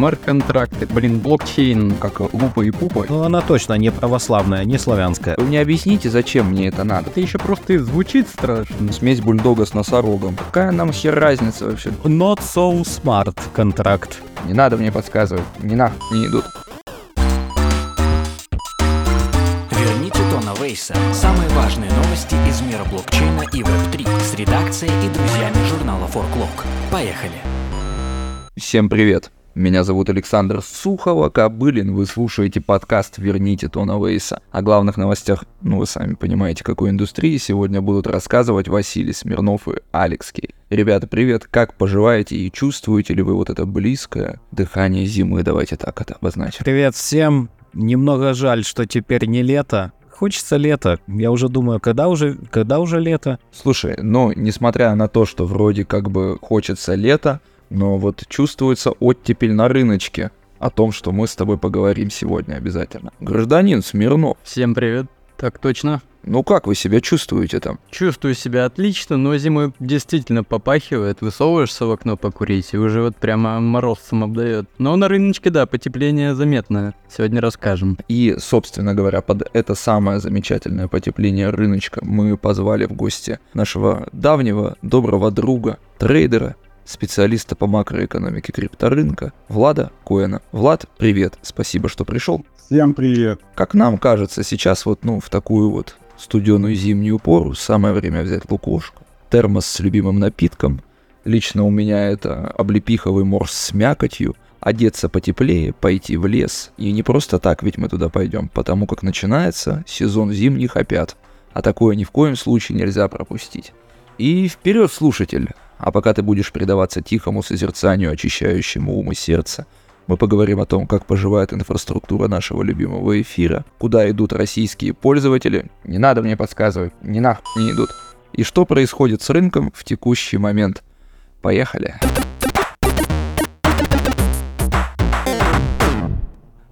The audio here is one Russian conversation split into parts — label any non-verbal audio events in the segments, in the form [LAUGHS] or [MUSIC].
смарт-контракты, блин, блокчейн, как лупа и пупа. Ну, она точно не православная, не славянская. Вы мне объясните, зачем мне это надо? Это еще просто и звучит страшно. Смесь бульдога с носорогом. Какая нам хер разница вообще? Not so smart контракт. Не надо мне подсказывать. Ни нах не идут. Верните Тона Вейса. Самые важные новости из мира блокчейна и Web3 с редакцией и друзьями журнала Forklog. Поехали! Всем привет. Меня зовут Александр Сухова, Кобылин. Вы слушаете подкаст «Верните Тона Вейса». О главных новостях, ну вы сами понимаете, какой индустрии, сегодня будут рассказывать Василий Смирнов и Алекс Кей. Ребята, привет, как поживаете и чувствуете ли вы вот это близкое дыхание зимы, давайте так это обозначим. Привет всем. Немного жаль, что теперь не лето. Хочется лето. Я уже думаю, когда уже, когда уже лето? Слушай, ну, несмотря на то, что вроде как бы хочется лето, но вот чувствуется оттепель на рыночке. О том, что мы с тобой поговорим сегодня обязательно. Гражданин Смирнов, Всем привет. Так точно. ну как вы себя чувствуете там? Чувствую себя отлично, но зимой действительно попахивает. Высовываешься в окно покурить, и уже вот прямо морозцем обдает. Но на рыночке, да, потепление заметное. Сегодня расскажем. И, собственно говоря, под это самое замечательное потепление рыночка мы позвали в гости нашего давнего доброго друга, трейдера, специалиста по макроэкономике крипторынка Влада Коэна. Влад, привет, спасибо, что пришел. Всем привет. Как нам кажется, сейчас вот, ну, в такую вот студеную зимнюю пору самое время взять лукошку, термос с любимым напитком. Лично у меня это облепиховый морс с мякотью, одеться потеплее, пойти в лес. И не просто так ведь мы туда пойдем, потому как начинается сезон зимних опят. А такое ни в коем случае нельзя пропустить. И вперед, слушатель! А пока ты будешь предаваться тихому созерцанию, очищающему ум и сердце, мы поговорим о том, как поживает инфраструктура нашего любимого эфира, куда идут российские пользователи, не надо мне подсказывать, ни нах не идут, и что происходит с рынком в текущий момент. Поехали!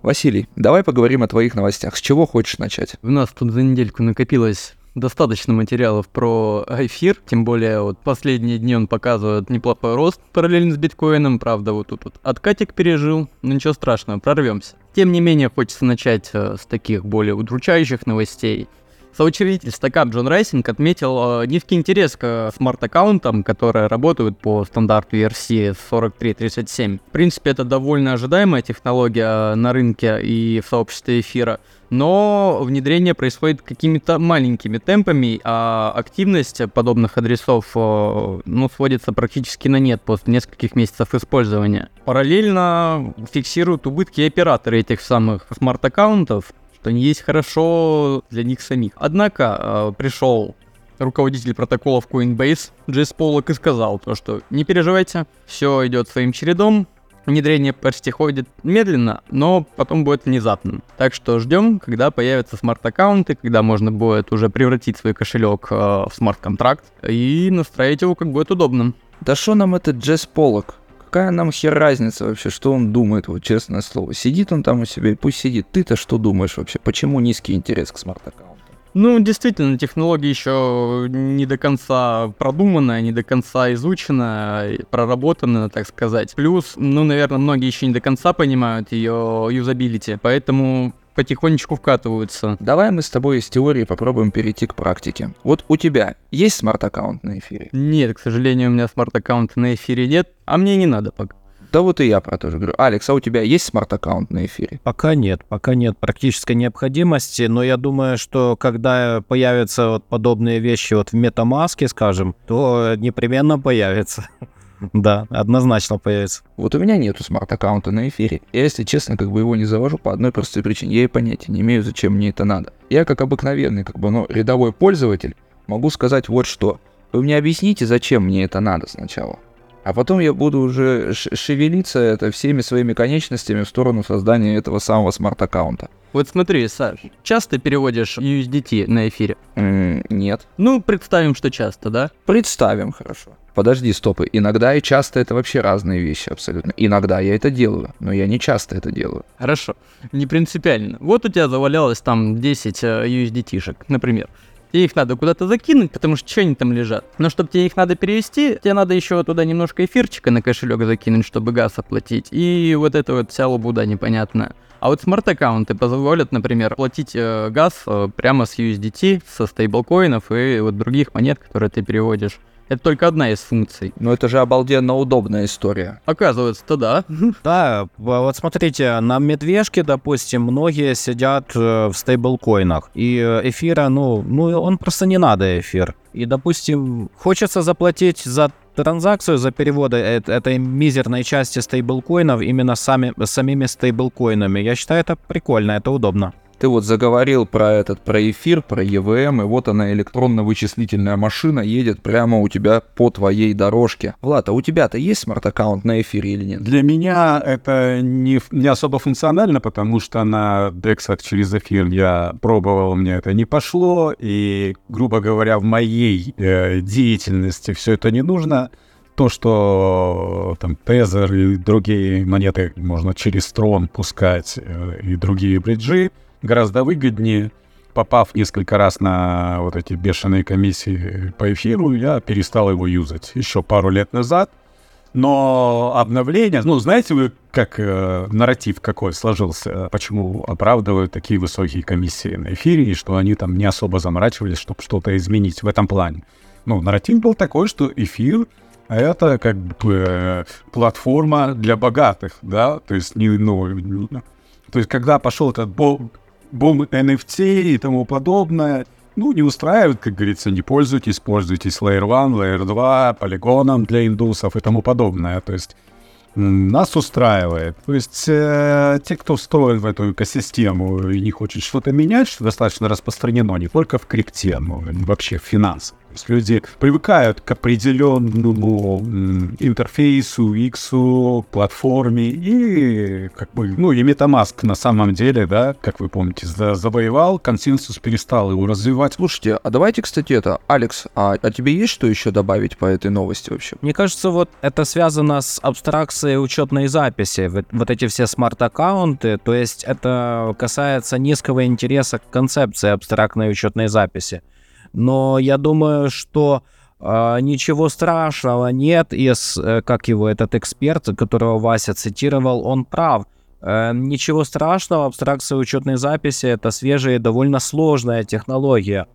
Василий, давай поговорим о твоих новостях. С чего хочешь начать? У нас тут за недельку накопилось достаточно материалов про эфир, тем более вот последние дни он показывает неплохой рост параллельно с биткоином, правда вот тут вот откатик пережил, но ничего страшного, прорвемся. Тем не менее хочется начать э, с таких более удручающих новостей. Соучредитель стакап Джон Райсинг отметил э, низкий интерес к смарт-аккаунтам, которые работают по стандарту ERC 4337. В принципе, это довольно ожидаемая технология на рынке и в сообществе эфира, но внедрение происходит какими-то маленькими темпами, а активность подобных адресов э, ну, сводится практически на нет после нескольких месяцев использования. Параллельно фиксируют убытки операторы этих самых смарт-аккаунтов, что не есть хорошо для них самих. Однако э, пришел руководитель протоколов Coinbase Джейс Поллок и сказал то, что не переживайте, все идет своим чередом, внедрение почти ходит медленно, но потом будет внезапным. Так что ждем, когда появятся смарт-аккаунты, когда можно будет уже превратить свой кошелек э, в смарт-контракт и настроить его как будет удобно. Да что нам этот Джесс Поллок? Какая нам хер разница вообще, что он думает, вот честное слово. Сидит он там у себя, и пусть сидит. Ты-то что думаешь вообще? Почему низкий интерес к смарт-аккаунту? Ну, действительно, технология еще не до конца продуманная, не до конца изучена, проработана, так сказать. Плюс, ну, наверное, многие еще не до конца понимают ее юзабилити, поэтому потихонечку вкатываются. Давай мы с тобой из теории попробуем перейти к практике. Вот у тебя есть смарт-аккаунт на эфире? Нет, к сожалению, у меня смарт-аккаунта на эфире нет, а мне не надо пока. Да вот и я про то же говорю. Алекс, а у тебя есть смарт-аккаунт на эфире? Пока нет, пока нет практической необходимости, но я думаю, что когда появятся вот подобные вещи вот в метамаске, скажем, то непременно появится. [LAUGHS] Да, однозначно появится. Вот у меня нету смарт-аккаунта на эфире. Я, если честно, как бы его не завожу по одной простой причине. Я и понятия не имею, зачем мне это надо. Я, как обыкновенный, как бы, ну, рядовой пользователь, могу сказать вот что. Вы мне объясните, зачем мне это надо сначала. А потом я буду уже шевелиться это всеми своими конечностями в сторону создания этого самого смарт-аккаунта. Вот смотри, Саш, часто переводишь USDT на эфире? М, нет. Ну, представим, что часто, да? Представим, хорошо. Подожди, стопы. Иногда и часто это вообще разные вещи абсолютно. Иногда я это делаю, но я не часто это делаю. Хорошо, не принципиально. Вот у тебя завалялось там 10 э, USDT-шек, например. Тебе их надо куда-то закинуть, потому что что они там лежат. Но чтобы тебе их надо перевести, тебе надо еще туда немножко эфирчика на кошелек закинуть, чтобы газ оплатить. И вот это вот вся лабуда непонятная. А вот смарт-аккаунты позволят, например, платить э, газ э, прямо с USDT, со стейблкоинов и вот других монет, которые ты переводишь. Это только одна из функций. Но это же обалденно удобная история. Оказывается-то да. [LAUGHS] Да, вот смотрите, на медвежке, допустим, многие сидят э, в стейблкоинах. И э, эфира, ну, ну, он просто не надо эфир. И, допустим, хочется заплатить за транзакцию, за переводы этой мизерной части стейблкоинов именно сами, самими стейблкоинами. Я считаю, это прикольно, это удобно. Ты вот заговорил про этот, про эфир, про EVM, и вот она, электронно-вычислительная машина, едет прямо у тебя по твоей дорожке. Влад, а у тебя-то есть смарт-аккаунт на эфире или нет? Для меня это не, не особо функционально, потому что на дексах через эфир я пробовал, мне это не пошло, и, грубо говоря, в моей э, деятельности все это не нужно то, что там Тезер и другие монеты можно через Трон пускать э, и другие бриджи, гораздо выгоднее. Попав несколько раз на вот эти бешеные комиссии по эфиру, я перестал его юзать еще пару лет назад. Но обновление, ну, знаете вы, как э, нарратив какой сложился, почему оправдывают такие высокие комиссии на эфире, и что они там не особо заморачивались, чтобы что-то изменить в этом плане. Ну, нарратив был такой, что эфир — это как бы э, платформа для богатых, да, то есть не, ну, то есть когда пошел этот бум NFT и тому подобное, ну, не устраивает, как говорится, не пользуйтесь, пользуйтесь Layer 1, Layer 2, полигоном для индусов и тому подобное. То есть нас устраивает. То есть э, те, кто встроен в эту экосистему и не хочет что-то менять, что достаточно распространено не только в крипте, но и вообще в финансах есть люди привыкают к определенному интерфейсу, UX, платформе, и как бы, ну, и MetaMask на самом деле, да, как вы помните, завоевал, консенсус перестал его развивать. Слушайте, а давайте, кстати, это, Алекс, а, а тебе есть что еще добавить по этой новости вообще? Мне кажется, вот это связано с абстракцией учетной записи, вот, вот эти все смарт-аккаунты, то есть это касается низкого интереса к концепции абстрактной учетной записи. Но я думаю, что э, ничего страшного нет, из, э, как его этот эксперт, которого Вася цитировал, он прав. Э, ничего страшного, абстракция учетной записи это свежая и довольно сложная технология.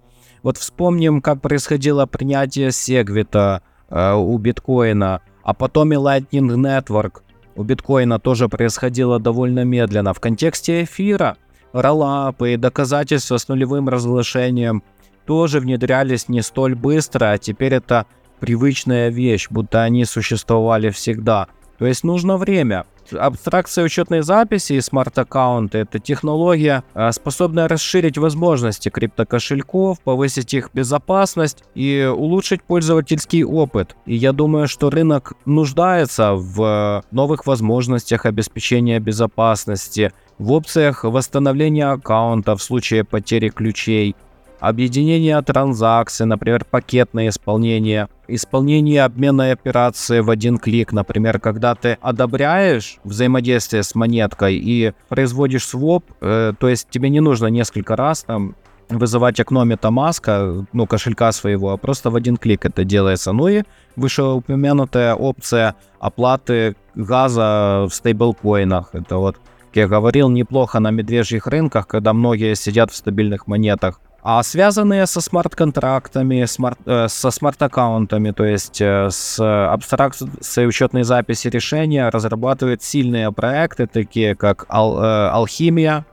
Вот вспомним, как происходило принятие Сегвита э, у биткоина, а потом и Lightning Network у биткоина тоже происходило довольно медленно. В контексте эфира роллапы и доказательства с нулевым разглашением тоже внедрялись не столь быстро, а теперь это привычная вещь, будто они существовали всегда. То есть нужно время. Абстракция учетной записи и смарт-аккаунты – это технология, а, способная расширить возможности криптокошельков, повысить их безопасность и улучшить пользовательский опыт. И я думаю, что рынок нуждается в новых возможностях обеспечения безопасности, в опциях восстановления аккаунта в случае потери ключей, объединение транзакций, например, пакетное исполнение, исполнение обменной операции в один клик, например, когда ты одобряешь взаимодействие с монеткой и производишь своп, э, то есть тебе не нужно несколько раз там вызывать окно MetaMask, ну, кошелька своего, а просто в один клик это делается. Ну и вышеупомянутая опция оплаты газа в стейблкоинах. Это вот, как я говорил, неплохо на медвежьих рынках, когда многие сидят в стабильных монетах а связанные со смарт-контрактами, смарт, э, со смарт-аккаунтами, то есть э, с абстракцией учетной записи решения, разрабатывают сильные проекты, такие как Ал, э, Алхимия,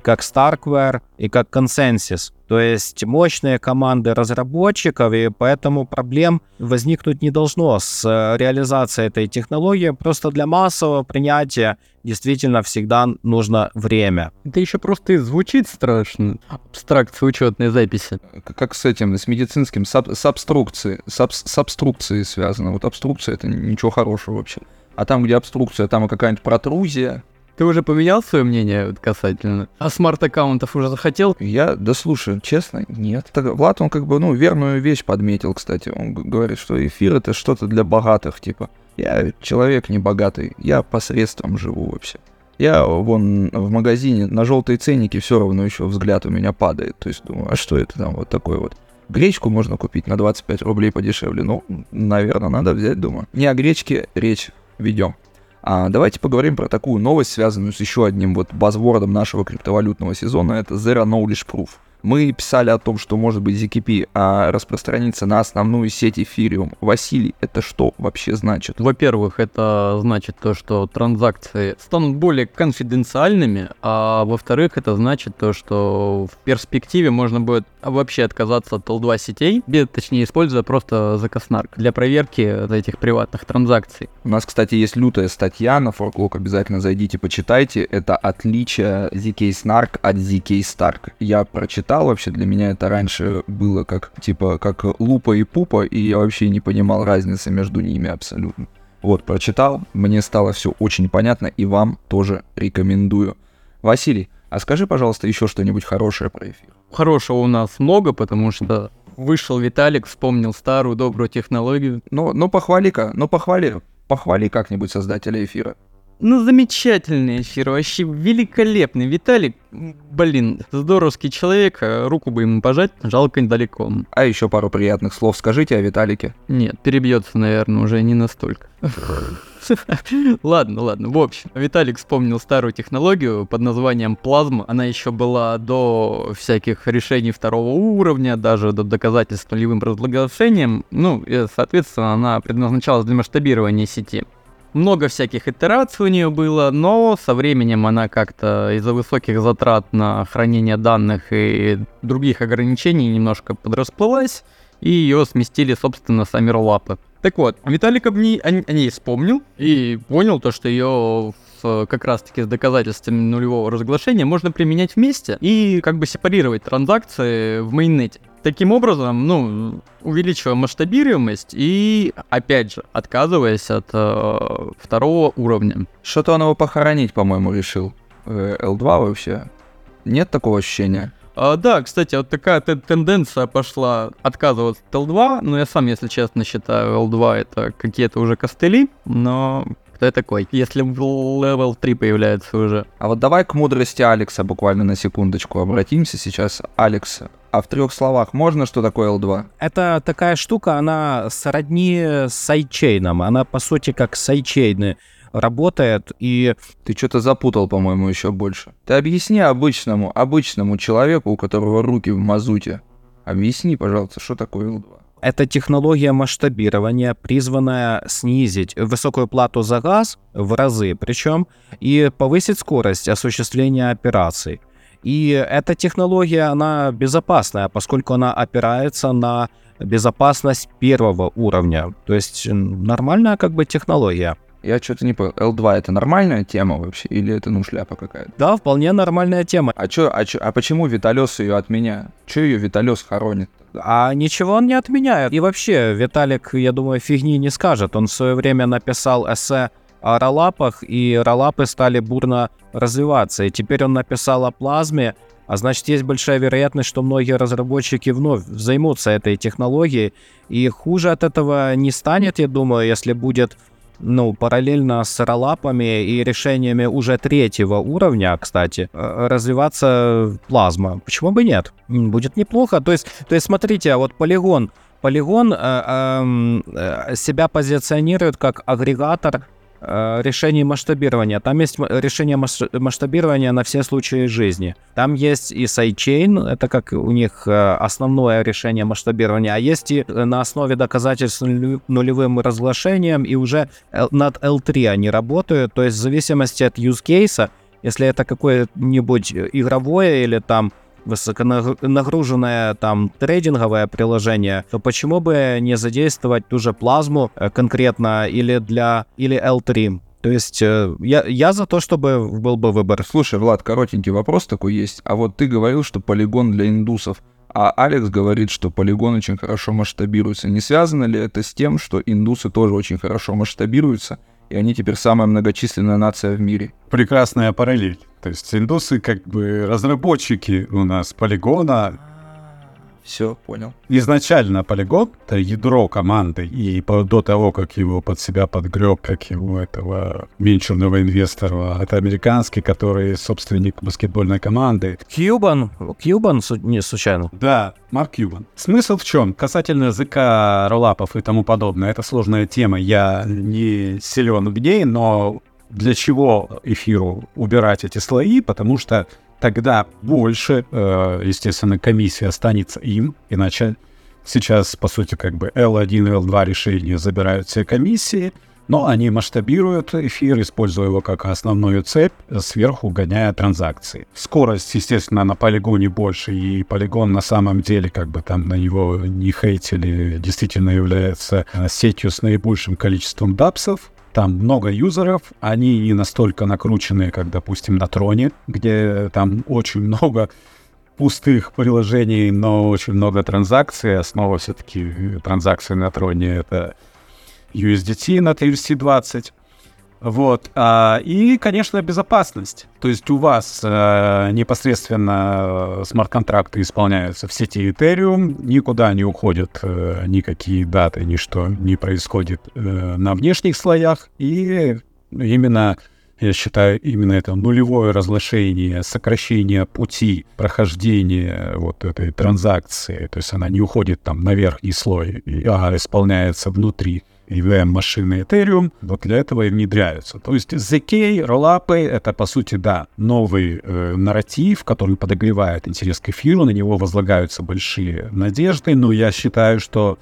как Starkware и как Consensus. То есть мощные команды разработчиков, и поэтому проблем возникнуть не должно с э, реализацией этой технологии. Просто для массового принятия действительно всегда нужно время. Это еще просто и звучит страшно. Абстракция учетной записи. Как с этим, с медицинским, с, с обструкцией, с, аб, с обструкцией связано. Вот обструкция это ничего хорошего вообще. А там, где обструкция, там какая-нибудь протрузия, ты уже поменял свое мнение касательно? А смарт-аккаунтов уже захотел? Я, да слушай, честно, нет. Так, Влад, он как бы, ну, верную вещь подметил, кстати. Он говорит, что эфир это что-то для богатых, типа. Я человек не богатый, я посредством живу вообще. Я вон в магазине на желтые ценники все равно еще взгляд у меня падает. То есть думаю, а что это там вот такое вот? Гречку можно купить на 25 рублей подешевле. Ну, наверное, надо взять, думаю. Не о гречке речь ведем. А давайте поговорим про такую новость, связанную с еще одним вот базвордом нашего криптовалютного сезона. Это Zero Knowledge Proof. Мы писали о том, что может быть ZKP а распространится на основную сеть Ethereum. Василий, это что вообще значит? Во-первых, это значит то, что транзакции станут более конфиденциальными, а во-вторых, это значит то, что в перспективе можно будет вообще отказаться от L2 сетей, без, точнее, используя просто закоснарк для проверки этих приватных транзакций. У нас, кстати, есть лютая статья на Forklog, обязательно зайдите, почитайте. Это отличие ZK Snark от ZK Stark. Я прочитал вообще, для меня это раньше было как, типа, как лупа и пупа, и я вообще не понимал разницы между ними абсолютно. Вот, прочитал, мне стало все очень понятно, и вам тоже рекомендую. Василий, а скажи, пожалуйста, еще что-нибудь хорошее про эфир. Хорошего у нас много, потому что вышел Виталик, вспомнил старую добрую технологию. Ну, ну похвали-ка, ну похвали, похвали как-нибудь создателя эфира. Ну, замечательный эфир, вообще великолепный. Виталик, блин, здоровский человек, а руку бы ему пожать, жалко недалеко. А еще пару приятных слов скажите о Виталике. Нет, перебьется, наверное, уже не настолько. [LAUGHS] Ладно, ладно. В общем, Виталик вспомнил старую технологию под названием плазма. Она еще была до всяких решений второго уровня, даже до доказательств нулевым разглашением. Ну, и, соответственно, она предназначалась для масштабирования сети. Много всяких итераций у нее было, но со временем она как-то из-за высоких затрат на хранение данных и других ограничений немножко подрасплылась, и ее сместили, собственно, сами роллапы. Так вот, Виталик об ней, о, о ней вспомнил и понял то, что ее как раз-таки с доказательствами нулевого разглашения можно применять вместе и как бы сепарировать транзакции в мейннете. Таким образом, ну, увеличивая масштабируемость и, опять же, отказываясь от э, второго уровня. Что-то он его похоронить, по-моему, решил. Э, L2 вообще. Нет такого ощущения? А, да, кстати, вот такая тенденция пошла отказываться от L2, но я сам, если честно, считаю L2 это какие-то уже костыли, но кто я такой, если level 3 появляется уже. А вот давай к мудрости Алекса буквально на секундочку обратимся сейчас. Алекс, а в трех словах можно, что такое L2? Это такая штука, она сродни с сайдчейном. Она, по сути, как сайдчейны работает, и... Ты что-то запутал, по-моему, еще больше. Ты объясни обычному, обычному человеку, у которого руки в мазуте. Объясни, пожалуйста, что такое L2? Это технология масштабирования, призванная снизить высокую плату за газ в разы, причем и повысить скорость осуществления операций. И эта технология, она безопасная, поскольку она опирается на безопасность первого уровня. То есть нормальная как бы технология. Я что-то не понял. L2 это нормальная тема вообще? Или это ну шляпа какая-то? Да, вполне нормальная тема. А чё, а, чё, а почему Виталёс ее отменяет? Чё ее Виталёс хоронит? А ничего он не отменяет. И вообще, Виталик, я думаю, фигни не скажет. Он в свое время написал эссе о роллапах, и роллапы стали бурно развиваться. И теперь он написал о плазме, а значит, есть большая вероятность, что многие разработчики вновь займутся этой технологией. И хуже от этого не станет, я думаю, если будет ну, параллельно с роллапами и решениями уже третьего уровня, кстати, э, развиваться плазма. Почему бы нет? Будет неплохо. То есть, то есть смотрите, а вот Polygon, Polygon э, э, себя позиционирует как агрегатор решений масштабирования. Там есть решение масштабирования на все случаи жизни. Там есть и sidechain, это как у них э, основное решение масштабирования, а есть и на основе доказательств нулевым разглашением, и уже над L3 они работают, то есть в зависимости от use case, если это какое-нибудь игровое или там высоконагруженное там трейдинговое приложение, то почему бы не задействовать ту же плазму э, конкретно или для или L3? То есть э, я, я за то, чтобы был бы выбор. Слушай, Влад, коротенький вопрос такой есть. А вот ты говорил, что полигон для индусов. А Алекс говорит, что полигон очень хорошо масштабируется. Не связано ли это с тем, что индусы тоже очень хорошо масштабируются, и они теперь самая многочисленная нация в мире? Прекрасная параллель. То есть индусы как бы разработчики у нас полигона. Все, понял. Изначально полигон — это ядро команды, и по- до того, как его под себя подгреб, как его этого венчурного инвестора, это американский, который собственник баскетбольной команды. Кьюбан, Кьюбан, не случайно. Да, Марк Кьюбан. Смысл в чем? Касательно языка роллапов и тому подобное, это сложная тема, я не силен в ней, но для чего эфиру убирать эти слои? Потому что тогда больше, э, естественно, комиссия останется им, иначе сейчас, по сути, как бы L1 и L2 решения забирают все комиссии, но они масштабируют эфир, используя его как основную цепь, сверху гоняя транзакции. Скорость, естественно, на полигоне больше, и полигон на самом деле, как бы там на него не хейтили, действительно является сетью с наибольшим количеством дапсов, там много юзеров, они не настолько накрученные, как, допустим, на Троне, где там очень много пустых приложений, но очень много транзакций. Основа все-таки транзакции на Троне — это USDT на TRC-20. Вот. а, и, конечно, безопасность. То есть у вас э, непосредственно э, смарт-контракты исполняются в сети Ethereum, никуда не уходят э, никакие даты, ничто не происходит э, на внешних слоях. И именно, я считаю, именно это нулевое разглашение, сокращение пути прохождения вот этой транзакции, то есть она не уходит там на верхний слой, а исполняется внутри EVM машины Ethereum, вот для этого и внедряются. То есть ZK, роллапы — это, по сути, да, новый э, нарратив, который подогревает интерес к эфиру, на него возлагаются большие надежды, но я считаю, что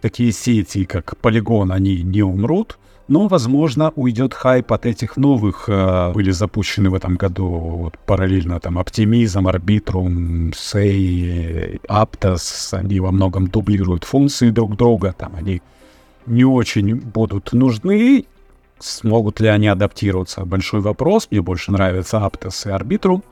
такие сети, как Polygon, они не умрут, но, возможно, уйдет хайп от этих новых, э, были запущены в этом году вот, параллельно там Optimism, Arbitrum, Say, Aptos, они во многом дублируют функции друг друга, там они не очень будут нужны. Смогут ли они адаптироваться? Большой вопрос. Мне больше нравятся Aptos и Arbitrum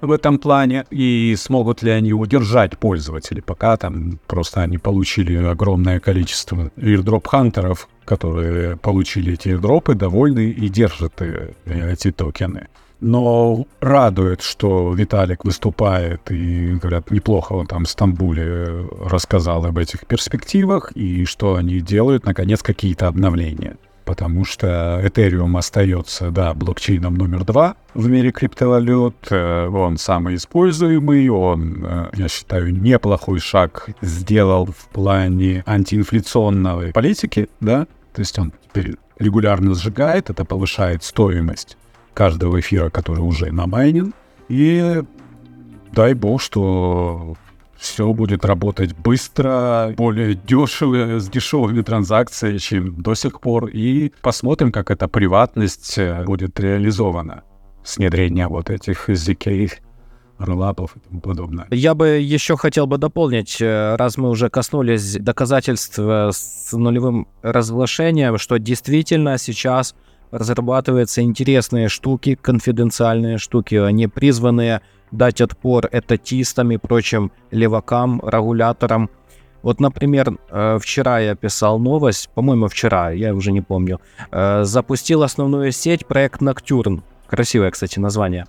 в этом плане. И смогут ли они удержать пользователей, пока там просто они получили огромное количество airdrop-хантеров, которые получили эти airdropы, довольны и держат э, эти токены. Но радует, что Виталик выступает и, говорят, неплохо он там в Стамбуле рассказал об этих перспективах и что они делают, наконец, какие-то обновления. Потому что Ethereum остается, да, блокчейном номер два в мире криптовалют. Э, Он самый используемый, он, э, я считаю, неплохой шаг сделал в плане антиинфляционной политики, да, то есть он теперь регулярно сжигает, это повышает стоимость каждого эфира, который уже намайнен. И дай бог, что все будет работать быстро, более дешево, с дешевыми транзакциями, чем до сих пор. И посмотрим, как эта приватность э, будет реализована с внедрением вот этих ZK, роллапов и тому подобное. Я бы еще хотел бы дополнить, э, раз мы уже коснулись доказательств э, с нулевым разглашением, что действительно сейчас разрабатываются интересные штуки, конфиденциальные штуки, они призванные дать отпор этатистам и прочим левакам, регуляторам. Вот, например, э, вчера я писал новость, по-моему, вчера, я уже не помню, э, запустил основную сеть проект Ноктюрн. Красивое, кстати, название.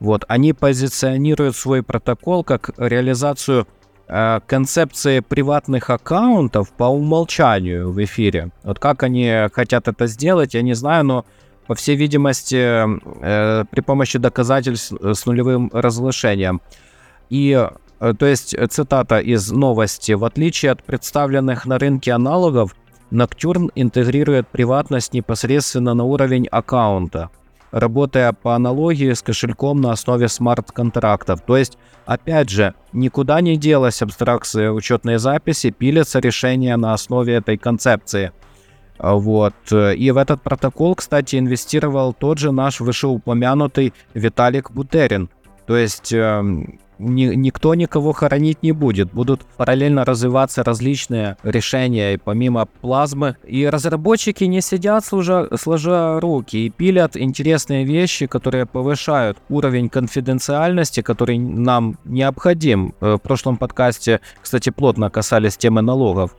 Вот, они позиционируют свой протокол как реализацию концепции приватных аккаунтов по умолчанию в эфире. Вот как они хотят это сделать, я не знаю, но по всей видимости, э, при помощи доказательств с нулевым разглашением. И, э, то есть, э, цитата из новости. В отличие от представленных на рынке аналогов, Ноктюрн интегрирует приватность непосредственно на уровень аккаунта, работая по аналогии с кошельком на основе смарт-контрактов. То есть, опять же, никуда не делась абстракция учетной записи, пилятся решения на основе этой концепции. Вот. И в этот протокол, кстати, инвестировал тот же наш вышеупомянутый Виталик Бутерин. То есть эм, ни- никто никого хоронить не будет. Будут параллельно развиваться различные решения, помимо плазмы. И разработчики не сидят, служа, сложа руки, и пилят интересные вещи, которые повышают уровень конфиденциальности, который нам необходим. Э, В прошлом подкасте, кстати, плотно касались темы налогов.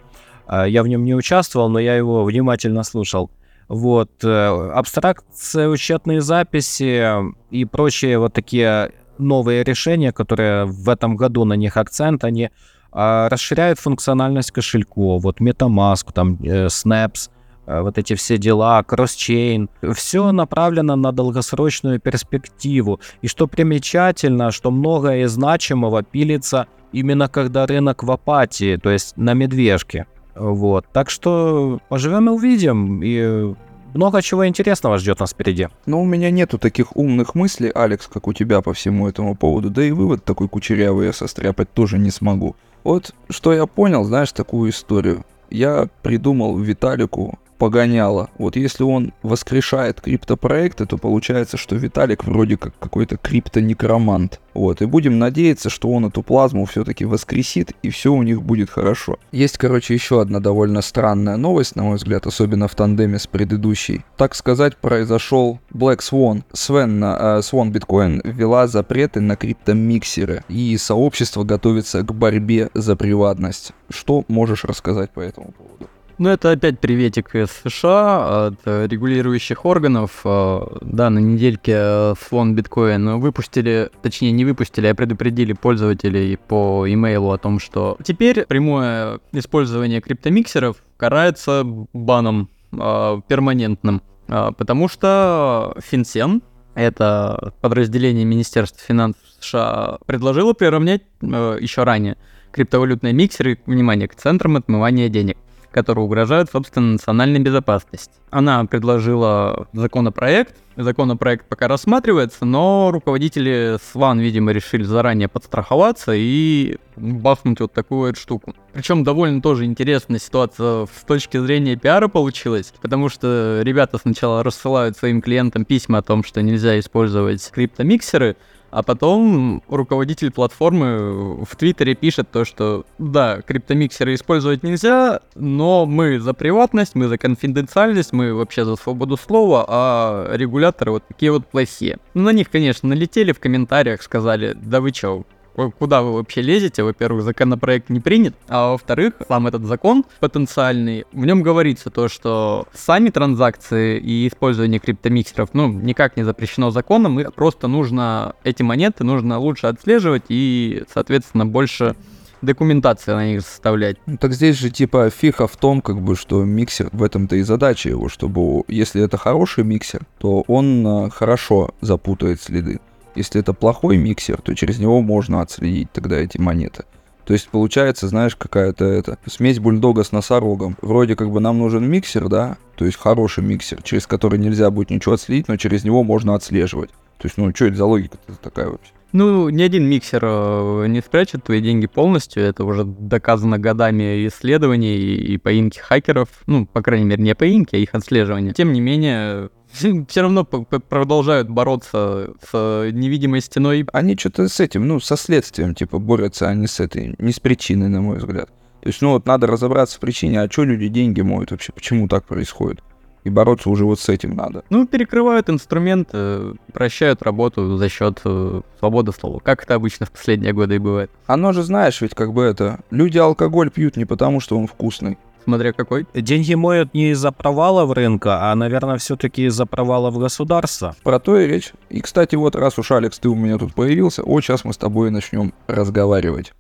Э, Я в нем не участвовал, но я его внимательно слушал. Вот. э, Абстракция, учетные записи и прочие вот такие новые решения, которые в этом году на них акцент, они а расширяют функциональность кошельков, вот MetaMask, там э, Snaps, э, вот эти все дела, кросчейн, все направлено на долгосрочную перспективу. И что примечательно, что многое значимого пилится именно когда рынок в апатии, то есть на медвежке. Вот. Так что поживем и увидим. И много чего интересного ждет нас впереди. Но у меня нету таких умных мыслей, Алекс, как у тебя по всему этому поводу. Да и вывод такой кучерявый я состряпать тоже не смогу. Вот что я понял, знаешь, такую историю. Я придумал Виталику погоняло. Вот если он воскрешает криптопроекты, то получается, что Виталик вроде как какой-то криптонекромант. Вот, и будем надеяться, что он эту плазму все-таки воскресит, и все у них будет хорошо. Есть, короче, еще одна довольно странная новость, на мой взгляд, особенно в тандеме с предыдущей. Так сказать, произошел Black Swan. Свен, э, Swan Bitcoin ввела запреты на криптомиксеры, и сообщество готовится к борьбе за приватность. Что можешь рассказать по этому поводу? Ну, это опять приветик из США от э, регулирующих органов. Э, да, на недельке Swan э, Bitcoin выпустили, точнее не выпустили, а предупредили пользователей по имейлу о том, что теперь прямое использование криптомиксеров карается баном перманентным, потому что FinCEN, это подразделение Министерства финансов США, предложило приравнять еще ранее криптовалютные миксеры, внимание, к центрам отмывания денег которые угрожают, собственно, национальной безопасности. Она предложила законопроект, законопроект пока рассматривается, но руководители СВАН, видимо, решили заранее подстраховаться и бахнуть вот такую вот штуку. Причем довольно тоже интересная ситуация с точки зрения пиара получилась, потому что ребята сначала рассылают своим клиентам письма о том, что нельзя использовать криптомиксеры, а потом руководитель платформы в Твиттере пишет то, что да, криптомиксеры использовать нельзя, но мы за приватность, мы за конфиденциальность, мы вообще за свободу слова, а регуляторы вот такие вот плохие. Ну, на них, конечно, налетели в комментариях, сказали, да вы чё, куда вы вообще лезете. Во-первых, законопроект не принят, а во-вторых, сам этот закон потенциальный, в нем говорится то, что сами транзакции и использование криптомиксеров, ну, никак не запрещено законом, и просто нужно эти монеты нужно лучше отслеживать и, соответственно, больше документации на них составлять. Ну, так здесь же типа фиха в том, как бы, что миксер, в этом-то и задача его, чтобы, если это хороший миксер, то он а, хорошо запутает следы. Если это плохой миксер, то через него можно отследить тогда эти монеты. То есть получается, знаешь, какая-то это смесь бульдога с носорогом. Вроде как бы нам нужен миксер, да, то есть хороший миксер, через который нельзя будет ничего отследить, но через него можно отслеживать. То есть, ну, что это за логика такая вообще? Ну, ни один миксер э, не спрячет твои деньги полностью. Это уже доказано годами исследований и поимки хакеров. Ну, по крайней мере, не поимки, а их отслеживания. Тем не менее, [LAUGHS] все равно продолжают бороться с невидимой стеной. Они что-то с этим, ну, со следствием, типа, борются, а не с этой, не с причиной, на мой взгляд. То есть, ну, вот надо разобраться в причине, а что люди деньги моют вообще, почему так происходит? И бороться уже вот с этим надо. Ну, перекрывают инструменты, прощают работу за счет э, свободы слова. Как это обычно в последние годы и бывает. Оно же знаешь, ведь как бы это... Люди алкоголь пьют не потому, что он вкусный. Смотря какой. Деньги моют не из-за провалов рынка, а, наверное, все-таки из-за провалов государства. Про то и речь. И, кстати, вот раз уж, Алекс, ты у меня тут появился, вот сейчас мы с тобой начнем разговаривать.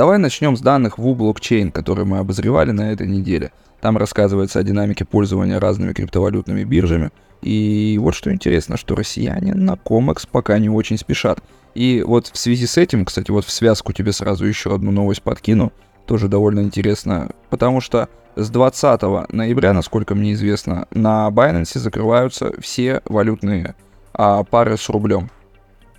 Давай начнем с данных в блокчейн, которые мы обозревали на этой неделе. Там рассказывается о динамике пользования разными криптовалютными биржами. И вот что интересно, что россияне на Комекс пока не очень спешат. И вот в связи с этим, кстати, вот в связку тебе сразу еще одну новость подкину, тоже довольно интересно, потому что с 20 ноября, насколько мне известно, на Binance закрываются все валютные а, пары с рублем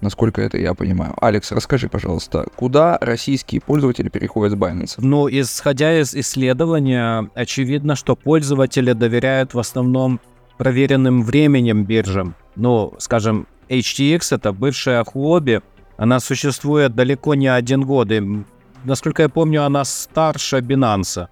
насколько это я понимаю. Алекс, расскажи, пожалуйста, куда российские пользователи переходят с Binance? Ну, исходя из исследования, очевидно, что пользователи доверяют в основном проверенным временем биржам. Ну, скажем, HTX — это бывшая хобби, она существует далеко не один год, и, насколько я помню, она старше Binance.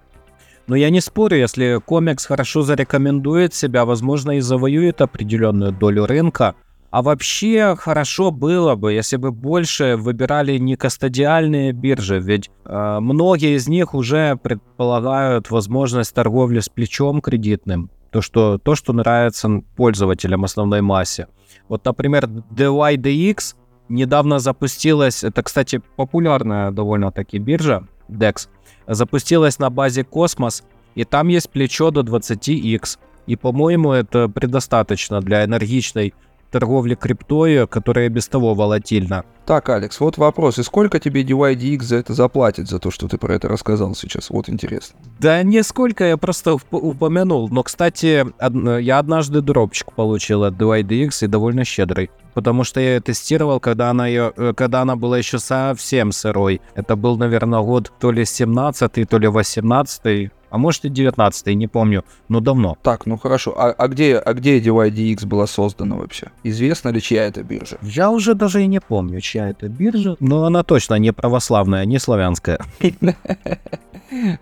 Но я не спорю, если комикс хорошо зарекомендует себя, возможно, и завоюет определенную долю рынка — а вообще хорошо было бы, если бы больше выбирали не кастодиальные биржи, ведь э, многие из них уже предполагают возможность торговли с плечом кредитным, то что, то, что нравится пользователям основной массе. Вот, например, DYDX недавно запустилась, это, кстати, популярная довольно-таки биржа, DEX, запустилась на базе Космос, и там есть плечо до 20x. И, по-моему, это предостаточно для энергичной торговли криптой, которая без того волатильна. Так, Алекс, вот вопрос. И сколько тебе DYDX за это заплатит, за то, что ты про это рассказал сейчас? Вот интересно. Да нисколько, я просто уп- упомянул. Но, кстати, од- я однажды дропчик получил от DYDX и довольно щедрый. Потому что я ее тестировал, когда она, ее, э, когда она была еще совсем сырой. Это был, наверное, год то ли 17 то ли 18 а может и 19 не помню, но давно. Так, ну хорошо. А, а где, а где DYDX была создана вообще? Известно ли, чья это биржа? Я уже даже и не помню, чья это биржа, но она точно не православная, не славянская. [LAUGHS]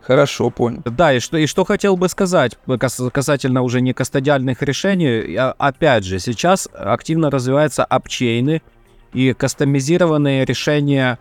Хорошо, понял. Да, и что, и что хотел бы сказать кас- касательно уже не кастодиальных решений. Опять же, сейчас активно развиваются апчейны и кастомизированные решения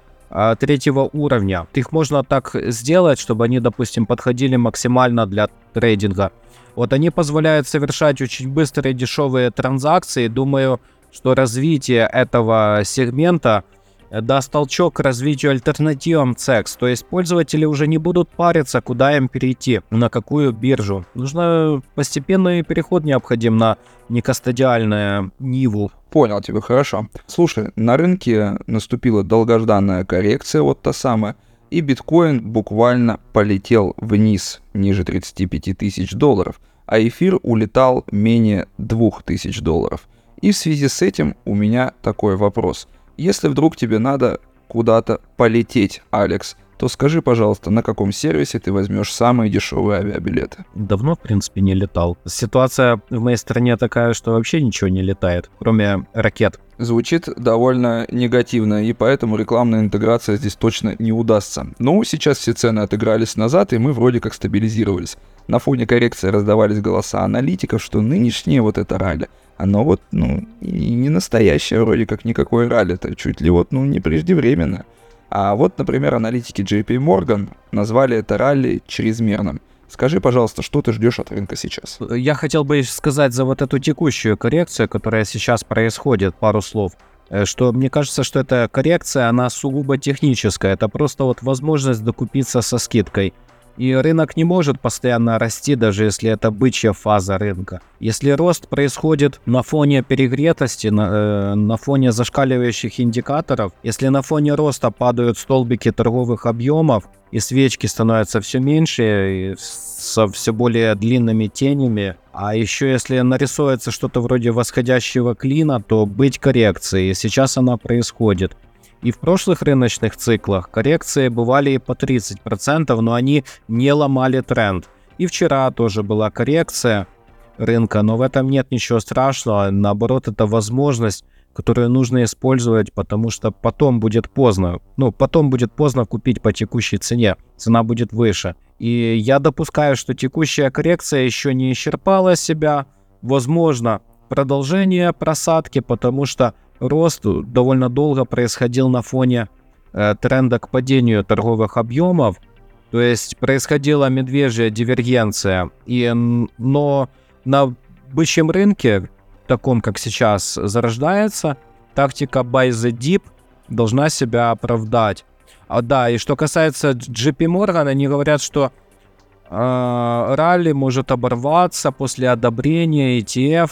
третьего уровня. Их можно так сделать, чтобы они, допустим, подходили максимально для трейдинга. Вот они позволяют совершать очень быстрые дешевые транзакции. Думаю, что развитие этого сегмента э, даст толчок к развитию альтернативам CEX. То есть пользователи уже не будут париться, куда им перейти, на какую биржу. Нужно постепенный переход необходим на некастодиальную Ниву. Понял тебя, хорошо. Слушай, на рынке наступила долгожданная коррекция, вот та самая, и биткоин буквально полетел вниз, ниже 35 тысяч долларов, а эфир улетал менее 2 тысяч долларов. И в связи с этим у меня такой вопрос. Если вдруг тебе надо куда-то полететь, Алекс, то скажи, пожалуйста, на каком сервисе ты возьмешь самые дешевые авиабилеты? Давно, в принципе, не летал. Ситуация в моей стране такая, что вообще ничего не летает, кроме ракет. Звучит довольно негативно, и поэтому рекламная интеграция здесь точно не удастся. Но сейчас все цены отыгрались назад, и мы вроде как стабилизировались. На фоне коррекции раздавались голоса аналитиков, что нынешнее вот это ралли, оно вот, ну, и не настоящее вроде как никакое ралли, это чуть ли вот, ну, не преждевременно. А вот, например, аналитики JP Morgan назвали это ралли чрезмерным. Скажи, пожалуйста, что ты ждешь от рынка сейчас? Я хотел бы сказать за вот эту текущую коррекцию, которая сейчас происходит, пару слов. Э, Что мне кажется, что эта коррекция, она сугубо техническая. Это просто вот возможность докупиться со скидкой. И рынок не может постоянно расти, даже если это бычья фаза рынка. Если рост происходит на фоне перегретости, на, э, на фоне зашкаливающих индикаторов, если на фоне роста падают столбики торговых объемов, и свечки становятся все меньше, и со все более длинными тенями, а еще если нарисуется что-то вроде восходящего клина, то быть коррекцией, сейчас она происходит. И в прошлых рыночных циклах коррекции бывали и по 30%, но они не ломали тренд. И вчера тоже была коррекция рынка, но в этом нет ничего страшного. Наоборот, это возможность, которую нужно использовать, потому что потом будет поздно. Ну, потом будет поздно купить по текущей цене. Цена будет выше. И я допускаю, что текущая коррекция еще не исчерпала себя. Возможно, продолжение просадки, потому что рост довольно долго происходил на фоне э, тренда к падению торговых объемов. То есть происходила медвежья дивергенция. И, но на бычьем рынке, таком как сейчас, зарождается, тактика buy the dip должна себя оправдать. А, да, и что касается JP Morgan, они говорят, что э, ралли может оборваться после одобрения ETF.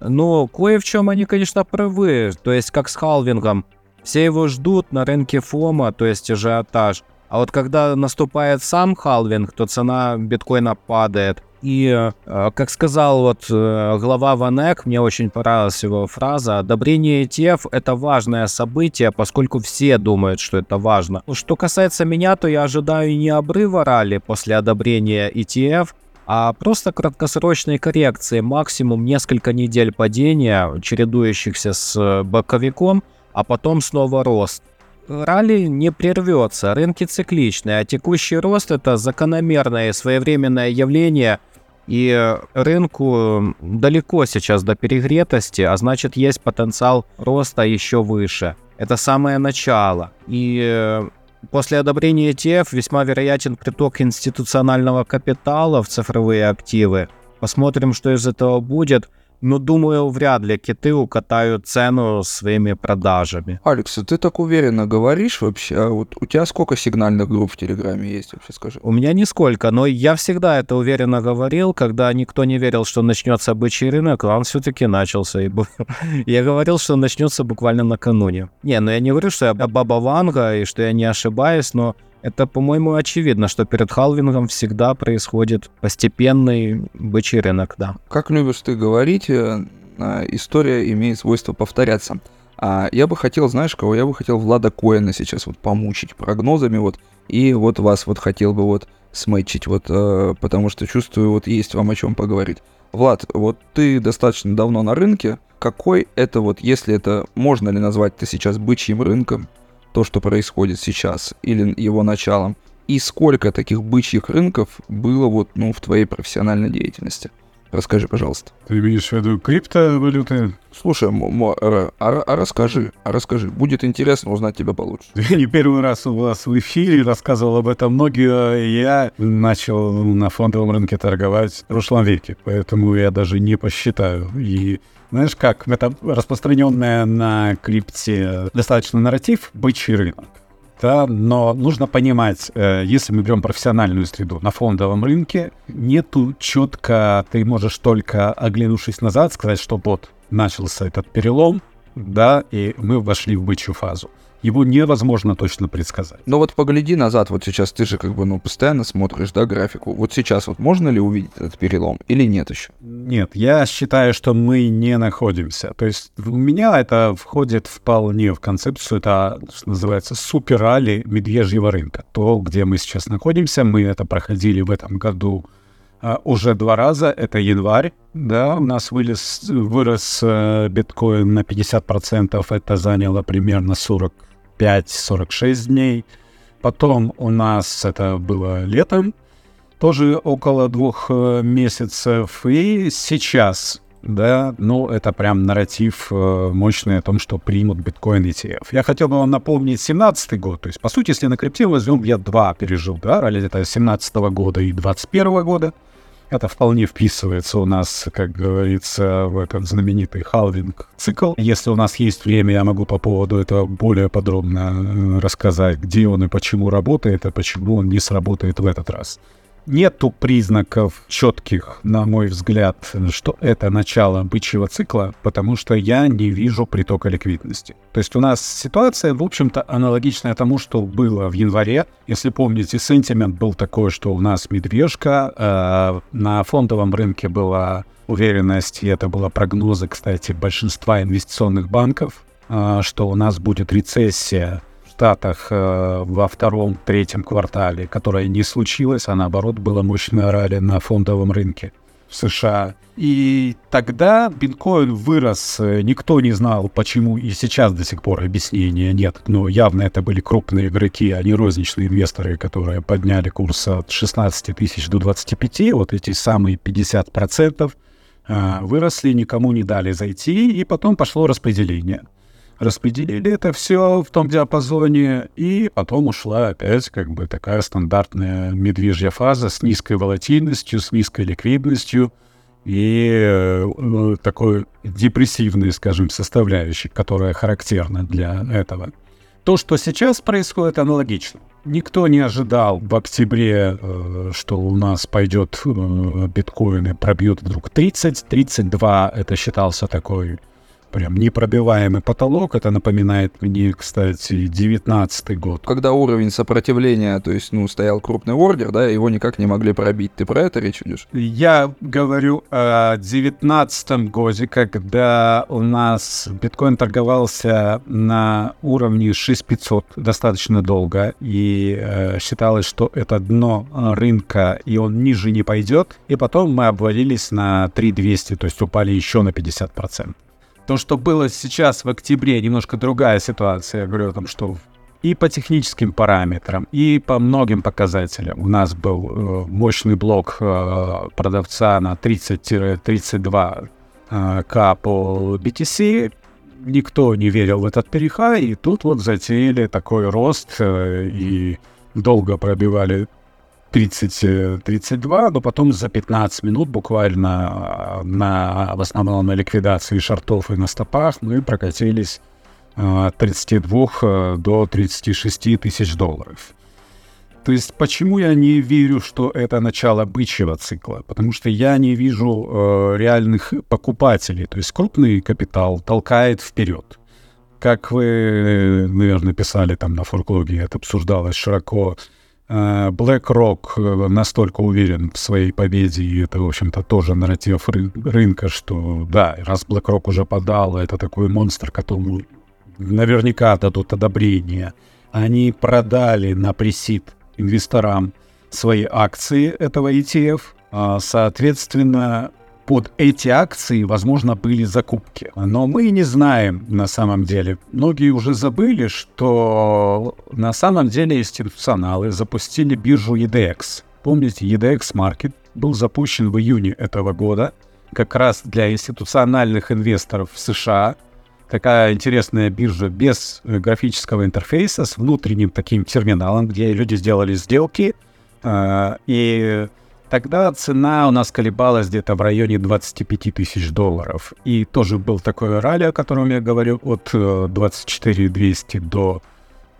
Но кое в чем они, конечно, правы. То есть, как с халвингом. Все его ждут на рынке фома, то есть ажиотаж. А вот когда наступает сам халвинг, то цена биткоина падает. И, э, как сказал вот э, глава Ванек, мне очень понравилась его фраза, одобрение ETF – это важное событие, поскольку все думают, что это важно. Что касается меня, то я ожидаю не обрыва ралли после одобрения ETF, а просто краткосрочной коррекции, максимум несколько недель падения, чередующихся с боковиком, а потом снова рост. Ралли не прервется, рынки цикличные, а текущий рост это закономерное своевременное явление, и рынку далеко сейчас до перегретости, а значит есть потенциал роста еще выше. Это самое начало. И После одобрения ETF весьма вероятен приток институционального капитала в цифровые активы. Посмотрим, что из этого будет. Но думаю, вряд ли киты укатают цену своими продажами. Алекс, а ты так уверенно говоришь вообще? А вот у тебя сколько сигнальных групп в Телеграме есть вообще, скажи? У меня нисколько, но я всегда это уверенно говорил, когда никто не верил, что начнется бычий рынок, а он все-таки начался. И [LAUGHS] я говорил, что начнется буквально накануне. Не, ну я не говорю, что я баба Ванга и что я не ошибаюсь, но это, по-моему, очевидно, что перед халвингом всегда происходит постепенный бычий рынок, да. Как любишь ты говорить, э, а, история имеет свойство повторяться. А я бы хотел, знаешь, кого? Я бы хотел Влада Коэна сейчас вот помучить прогнозами вот, и вот вас вот хотел бы вот смычить, вот, э, потому что чувствую, вот есть вам о чем поговорить. Влад, вот ты достаточно давно на рынке. Какой это вот, если это можно ли назвать это сейчас бычьим рынком, то, что происходит сейчас, или его началом, и сколько таких бычьих рынков было вот, ну, в твоей профессиональной деятельности? Расскажи, пожалуйста. Ты имеешь в виду криптовалюты? Слушай, а, а, а расскажи, а расскажи. Будет интересно узнать тебя получше. [LAUGHS] Я не первый раз у вас в эфире рассказывал об этом многие. Я начал на фондовом рынке торговать в прошлом веке, поэтому я даже не посчитаю. И знаешь как, это распространенная на крипте достаточно нарратив бычий рынок. Да, но нужно понимать, э, если мы берем профессиональную среду на фондовом рынке, нету четко, ты можешь только оглянувшись назад сказать, что вот начался этот перелом, да, и мы вошли в бычью фазу его невозможно точно предсказать. Но вот погляди назад, вот сейчас ты же как бы, ну, постоянно смотришь, да, графику. Вот сейчас вот можно ли увидеть этот перелом или нет еще? Нет, я считаю, что мы не находимся. То есть у меня это входит вполне в концепцию, это, что называется, суперали медвежьего рынка. То, где мы сейчас находимся, мы это проходили в этом году а, уже два раза. Это январь, да, у нас вылез, вырос э, биткоин на 50%, это заняло примерно 40 45-46 дней. Потом у нас это было летом, тоже около двух э, месяцев. И сейчас, да, ну, это прям нарратив э, мощный о том, что примут биткоин ETF. Я хотел бы вам напомнить 17 год. То есть, по сути, если на крипте возьмем, я два пережил, да, ради это 17 года и 21 года. Это вполне вписывается у нас, как говорится, в этот знаменитый халвинг цикл. Если у нас есть время, я могу по поводу этого более подробно э, рассказать, где он и почему работает, а почему он не сработает в этот раз нету признаков четких, на мой взгляд, что это начало бычьего цикла, потому что я не вижу притока ликвидности. То есть у нас ситуация, в общем-то, аналогичная тому, что было в январе. Если помните, сентимент был такой, что у нас медвежка, э, на фондовом рынке была уверенность, и это было прогнозы, кстати, большинства инвестиционных банков, э, что у нас будет рецессия Штатах э, во втором-третьем квартале, которая не случилась, а наоборот была мощная ралли на фондовом рынке в США. И тогда биткоин вырос, э, никто не знал, почему, и сейчас до сих пор объяснения нет, но явно это были крупные игроки, а не розничные инвесторы, которые подняли курс от 16 тысяч до 25, вот эти самые 50% э, выросли, никому не дали зайти, и потом пошло распределение распределили это все в том диапазоне, и потом ушла опять как бы такая стандартная медвежья фаза с низкой волатильностью, с низкой ликвидностью и э, такой депрессивной, скажем, составляющей, которая характерна для этого. То, что сейчас происходит, аналогично. Никто не ожидал в октябре, э, что у нас пойдет биткоины, пробьют вдруг 30, 32, это считался такой прям непробиваемый потолок. Это напоминает мне, кстати, 19 год. Когда уровень сопротивления, то есть, ну, стоял крупный ордер, да, его никак не могли пробить. Ты про это речь идешь? Я говорю о 19 годе, когда у нас биткоин торговался на уровне 6500 достаточно долго, и э, считалось, что это дно рынка, и он ниже не пойдет. И потом мы обвалились на 3200, то есть упали еще на 50%. То, что было сейчас в октябре, немножко другая ситуация. Я говорю о том, что и по техническим параметрам, и по многим показателям. У нас был э, мощный блок э, продавца на 30-32 э, по BTC. Никто не верил в этот перехай, и тут вот затеяли такой рост э, и долго пробивали 30-32, но потом за 15 минут буквально на, в основном на ликвидации шортов и на стопах мы прокатились от 32 до 36 тысяч долларов. То есть почему я не верю, что это начало бычьего цикла? Потому что я не вижу э, реальных покупателей. То есть крупный капитал толкает вперед. Как вы, наверное, писали там на форклоге, это обсуждалось широко. Э, BlackRock э, настолько уверен в своей победе, и это, в общем-то, тоже нарратив ры- рынка, что да, раз BlackRock уже подал, это такой монстр, которому наверняка дадут одобрение. Они продали на пресид инвесторам свои акции этого ETF. А, Соответственно, под эти акции, возможно, были закупки. Но мы не знаем на самом деле. Многие уже забыли, что на самом деле институционалы запустили биржу EDX. Помните, EDX Market был запущен в июне этого года как раз для институциональных инвесторов в США. Такая интересная биржа без э, графического интерфейса, с внутренним таким терминалом, где люди сделали сделки. А, И тогда цена у нас колебалась где-то в районе 25 тысяч долларов. И тоже был такой ралли, о котором я говорю, от э, 24 200 до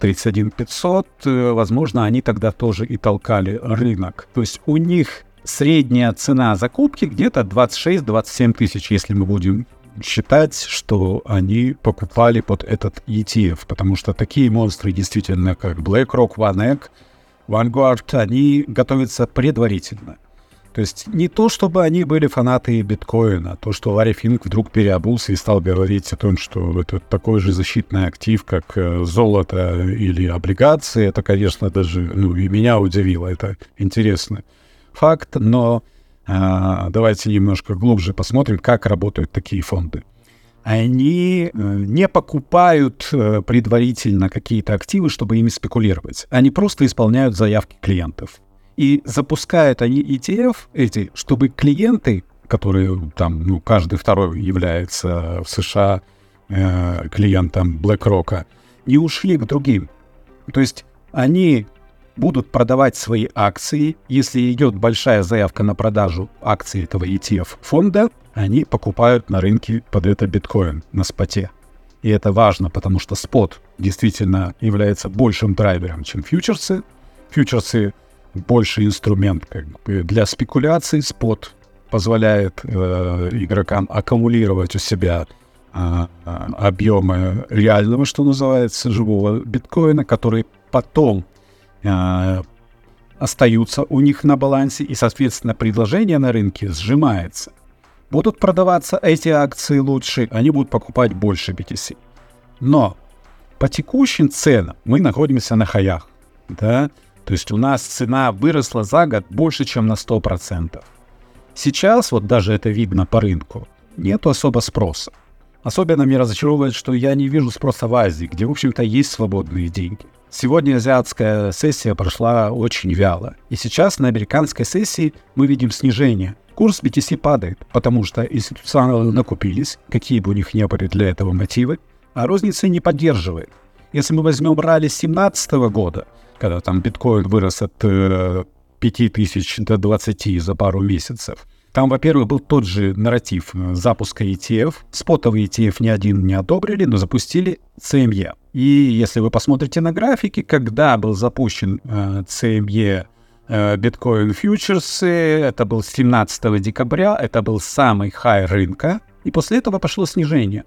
31 500. Э, Возможно, они тогда тоже и толкали рынок. То есть у них средняя цена закупки где-то 26-27 тысяч, если мы будем считать, что они покупали под этот ETF, потому что такие монстры действительно, как BlackRock, OneEgg, Vanguard, они готовятся предварительно. То есть не то, чтобы они были фанаты биткоина, а то, что Ларри Финк вдруг переобулся и стал говорить о том, что это такой же защитный актив, как э, золото или облигации, это, конечно, даже ну, и меня удивило, это интересный факт, но а, давайте немножко глубже посмотрим, как работают такие фонды. Они э, не покупают э, предварительно какие-то активы, чтобы ими спекулировать. Они просто исполняют заявки клиентов. И запускают они ETF эти, чтобы клиенты, которые там, ну, каждый второй является в США э, клиентом BlackRock, не ушли к другим. То есть они будут продавать свои акции. Если идет большая заявка на продажу акций этого ETF фонда, они покупают на рынке под это биткоин на споте. И это важно, потому что спот действительно является большим драйвером, чем фьючерсы. Фьючерсы больше инструмент как бы для спекуляций. Спот позволяет э, игрокам аккумулировать у себя э, объемы реального, что называется, живого биткоина, который потом э, остаются у них на балансе, и, соответственно, предложение на рынке сжимается. Будут продаваться эти акции лучше, они будут покупать больше BTC. Но по текущим ценам мы находимся на хаях. Да? То есть у нас цена выросла за год больше, чем на 100%. Сейчас, вот даже это видно по рынку, нету особо спроса. Особенно меня разочаровывает, что я не вижу спроса в Азии, где, в общем-то, есть свободные деньги. Сегодня азиатская сессия прошла очень вяло. И сейчас на американской сессии мы видим снижение. Курс BTC падает, потому что институционалы накупились, какие бы у них ни были для этого мотивы, а розница не поддерживает. Если мы возьмем ралли 2017 года, когда там биткоин вырос от э, 5000 до 20 за пару месяцев, там, во-первых, был тот же нарратив э, запуска ETF. Спотовый ETF ни один не одобрили, но запустили CME. И если вы посмотрите на графики, когда был запущен э, CME э, биткоин фьючерсы, это был 17 декабря, это был самый хай рынка, и после этого пошло снижение.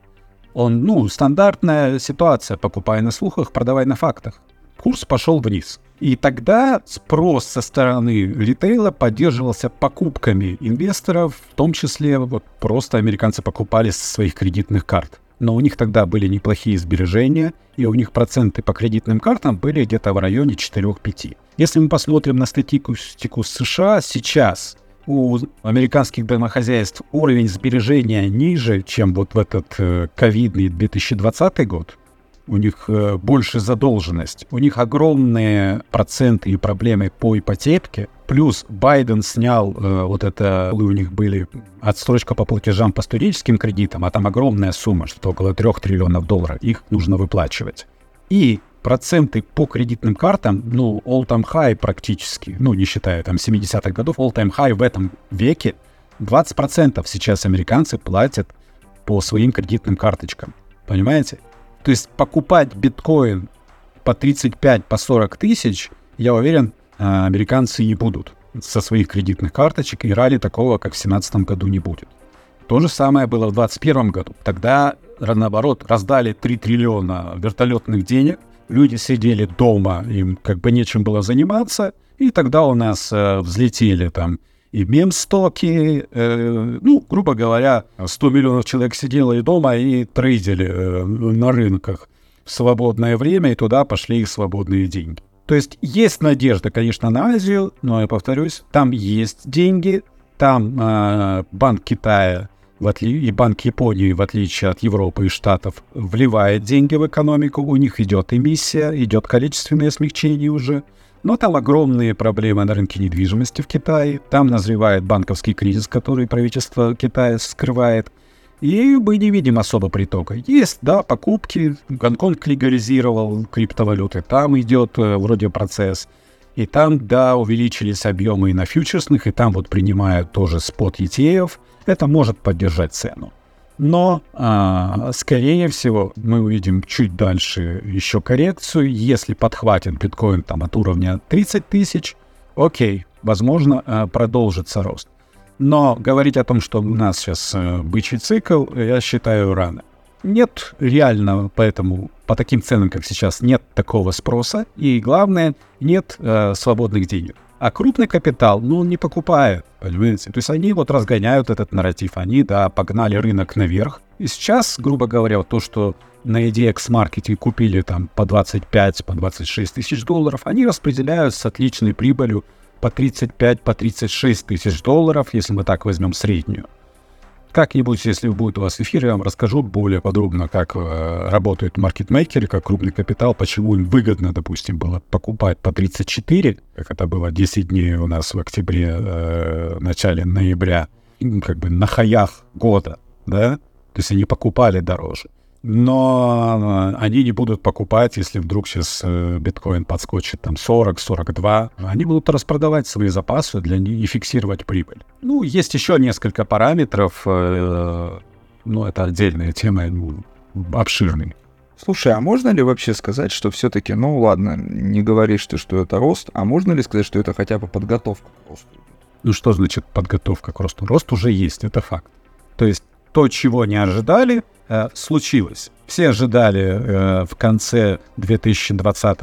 Он, ну, стандартная ситуация, покупай на слухах, продавай на фактах. Курс пошел вниз. И тогда спрос со стороны ритейла поддерживался покупками инвесторов, в том числе вот просто американцы покупали со своих кредитных карт. Но у них тогда были неплохие сбережения, и у них проценты по кредитным картам были где-то в районе 4-5. Если мы посмотрим на статистику США, сейчас у американских домохозяйств уровень сбережения ниже, чем вот в этот э, ковидный 2020 год. У них э, больше задолженность. У них огромные проценты и проблемы по ипотеке. Плюс Байден снял э, вот это, у них были отсрочка по платежам по студенческим кредитам, а там огромная сумма, что около 3 триллионов долларов. Их нужно выплачивать. И проценты по кредитным картам, ну, all-time high практически, ну, не считая там 70-х годов, all-time high в этом веке, 20% сейчас американцы платят по своим кредитным карточкам. Понимаете? То есть покупать биткоин по 35, по 40 тысяч, я уверен, а, американцы не будут со своих кредитных карточек, и ралли такого, как в 2017 году, не будет. То же самое было в 2021 году. Тогда, наоборот, раздали 3 триллиона вертолетных денег, люди сидели дома, им как бы нечем было заниматься, и тогда у нас э, взлетели там и мемстоки, э, ну, грубо говоря, 100 миллионов человек сидело и дома и трейдили э, на рынках в свободное время, и туда пошли их свободные деньги. То есть есть надежда, конечно, на Азию, но я повторюсь, там есть деньги, там э, Банк Китая в отли... и Банк Японии, в отличие от Европы и Штатов, вливает деньги в экономику, у них идет эмиссия, идет количественное смягчение уже. Но там огромные проблемы на рынке недвижимости в Китае, там назревает банковский кризис, который правительство Китая скрывает. И мы не видим особо притока. Есть, да, покупки, Гонконг легализировал криптовалюты, там идет э, вроде процесс. И там, да, увеличились объемы и на фьючерсных, и там вот принимают тоже спот ETF – это может поддержать цену. Но, а, скорее всего, мы увидим чуть дальше еще коррекцию. Если подхватит биткоин там от уровня 30 тысяч, окей, возможно, а, продолжится рост. Но говорить о том, что у нас сейчас а, бычий цикл, я считаю рано. Нет реально, поэтому по таким ценам, как сейчас, нет такого спроса. И главное, нет э, свободных денег. А крупный капитал, ну, он не покупает, понимаете? То есть они вот разгоняют этот нарратив, они, да, погнали рынок наверх. И сейчас, грубо говоря, вот то, что на EDX маркете купили там по 25, по 26 тысяч долларов, они распределяют с отличной прибылью по 35, по 36 тысяч долларов, если мы так возьмем среднюю. Как-нибудь, если будет у вас эфир, я вам расскажу более подробно, как э, работают маркетмейкеры, как крупный капитал, почему им выгодно, допустим, было покупать по 34, как это было 10 дней у нас в октябре, э, начале ноября, как бы на хаях года, да, то есть они покупали дороже но э, они не будут покупать, если вдруг сейчас э, биткоин подскочит там 40-42. Они будут распродавать свои запасы для них и фиксировать прибыль. Ну, есть еще несколько параметров, э, но это отдельная тема, ну, обширный. Слушай, а можно ли вообще сказать, что все-таки, ну ладно, не говоришь ты, что это рост, а можно ли сказать, что это хотя бы подготовка к росту? Ну что значит подготовка к росту? Рост уже есть, это факт. То есть то, чего не ожидали, э, случилось. Все ожидали э, в конце 2020,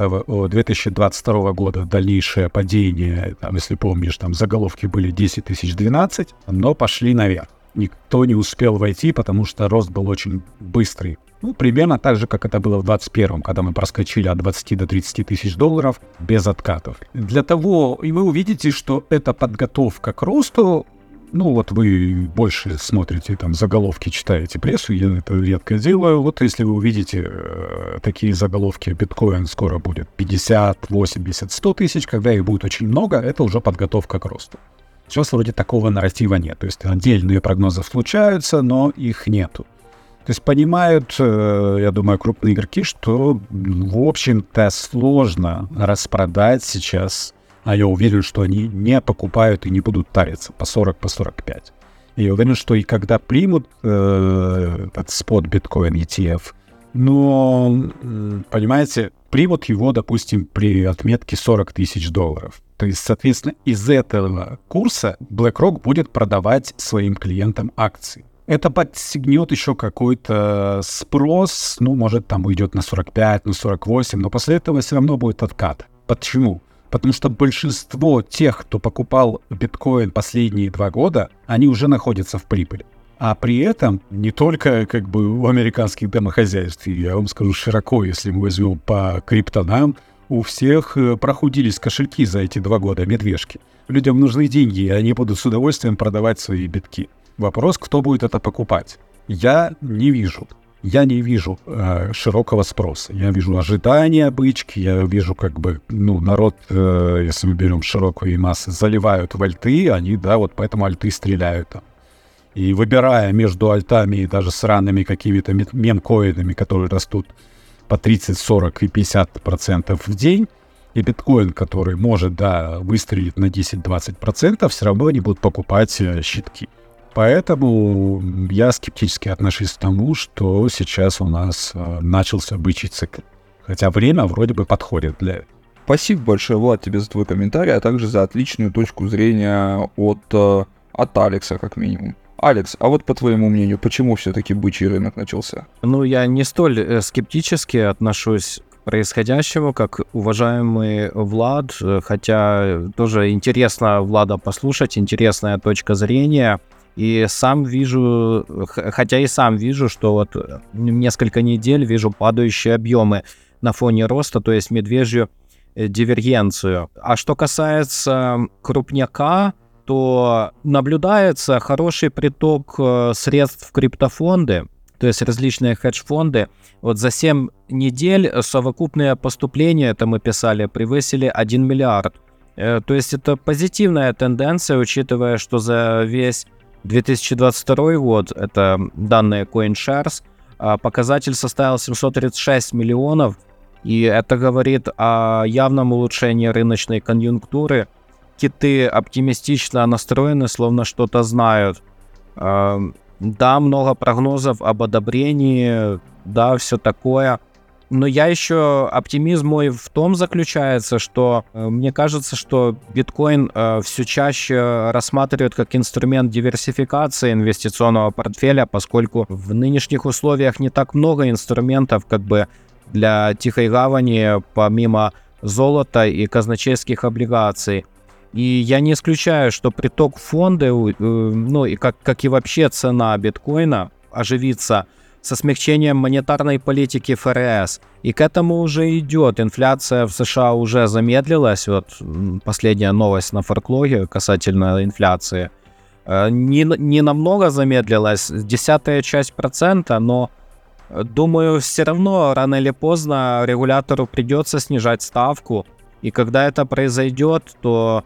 2022 года дальнейшее падение, там, если помнишь, там заголовки были 10 тысяч 12, но пошли наверх. Никто не успел войти, потому что рост был очень быстрый. Ну, примерно так же, как это было в 2021, когда мы проскочили от 20 до 30 тысяч долларов без откатов. Для того, и вы увидите, что эта подготовка к росту ну, вот вы больше смотрите, там, заголовки читаете прессу, я это редко делаю. Вот если вы увидите э, такие заголовки, биткоин скоро будет 50, 80, 100 тысяч, когда их будет очень много, это уже подготовка к росту. Сейчас вроде такого нарратива нет. То есть отдельные прогнозы случаются, но их нету. То есть понимают, э, я думаю, крупные игроки, что, в общем-то, сложно распродать сейчас а я уверен, что они не покупают и не будут тариться по 40, по 45. И я уверен, что и когда примут э, этот спот биткоин ETF, но, понимаете, примут его, допустим, при отметке 40 тысяч долларов. То есть, соответственно, из этого курса BlackRock будет продавать своим клиентам акции. Это подстегнет еще какой-то спрос, ну, может, там уйдет на 45, на 48, но после этого все равно будет откат. Почему? Потому что большинство тех, кто покупал биткоин последние два года, они уже находятся в прибыли. А при этом не только как бы у американских домохозяйств, я вам скажу широко, если мы возьмем по криптонам, у всех э, прохудились кошельки за эти два года, медвежки. Людям нужны деньги, и они будут с удовольствием продавать свои битки. Вопрос, кто будет это покупать? Я не вижу я не вижу э, широкого спроса. Я вижу ожидания бычки, я вижу как бы, ну, народ, э, если мы берем широкую массы, заливают в альты, они, да, вот поэтому альты стреляют там. И выбирая между альтами и даже сраными какими-то мемкоинами, которые растут по 30, 40 и 50 процентов в день, и биткоин, который может, да, выстрелить на 10-20 процентов, все равно они будут покупать э, щитки. Поэтому я скептически отношусь к тому, что сейчас у нас э, начался бычий цикл. Хотя время вроде бы подходит для этого. Спасибо большое, Влад, тебе за твой комментарий, а также за отличную точку зрения от, э, от Алекса, как минимум. Алекс, а вот по твоему мнению, почему все-таки бычий рынок начался? Ну, я не столь э, скептически отношусь к происходящему, как уважаемый Влад, хотя тоже интересно Влада послушать, интересная точка зрения. И сам вижу, хотя и сам вижу, что вот несколько недель вижу падающие объемы на фоне роста, то есть медвежью дивергенцию. А что касается крупняка, то наблюдается хороший приток э, средств в криптофонды, то есть различные хедж-фонды. Вот за 7 недель совокупные поступления, это мы писали, превысили 1 миллиард. Э, то есть это позитивная тенденция, учитывая, что за весь 2022 год, это данные CoinShares, а показатель составил 736 миллионов, и это говорит о явном улучшении рыночной конъюнктуры – киты оптимистично настроены, словно что-то знают. Да, много прогнозов об одобрении, да, все такое. Но я еще оптимизм мой в том заключается, что э, мне кажется, что биткоин э, все чаще рассматривают как инструмент диверсификации инвестиционного портфеля, поскольку в нынешних условиях не так много инструментов как бы для тихой гавани, помимо золота и казначейских облигаций. И я не исключаю, что приток фонда, э, ну и как, как и вообще цена биткоина оживится со смягчением монетарной политики ФРС. И к этому уже идет. Инфляция в США уже замедлилась. Вот последняя новость на форклоге касательно инфляции. Э, не, не намного замедлилась, десятая часть процента, но э, думаю, все равно рано или поздно регулятору придется снижать ставку. И когда это произойдет, то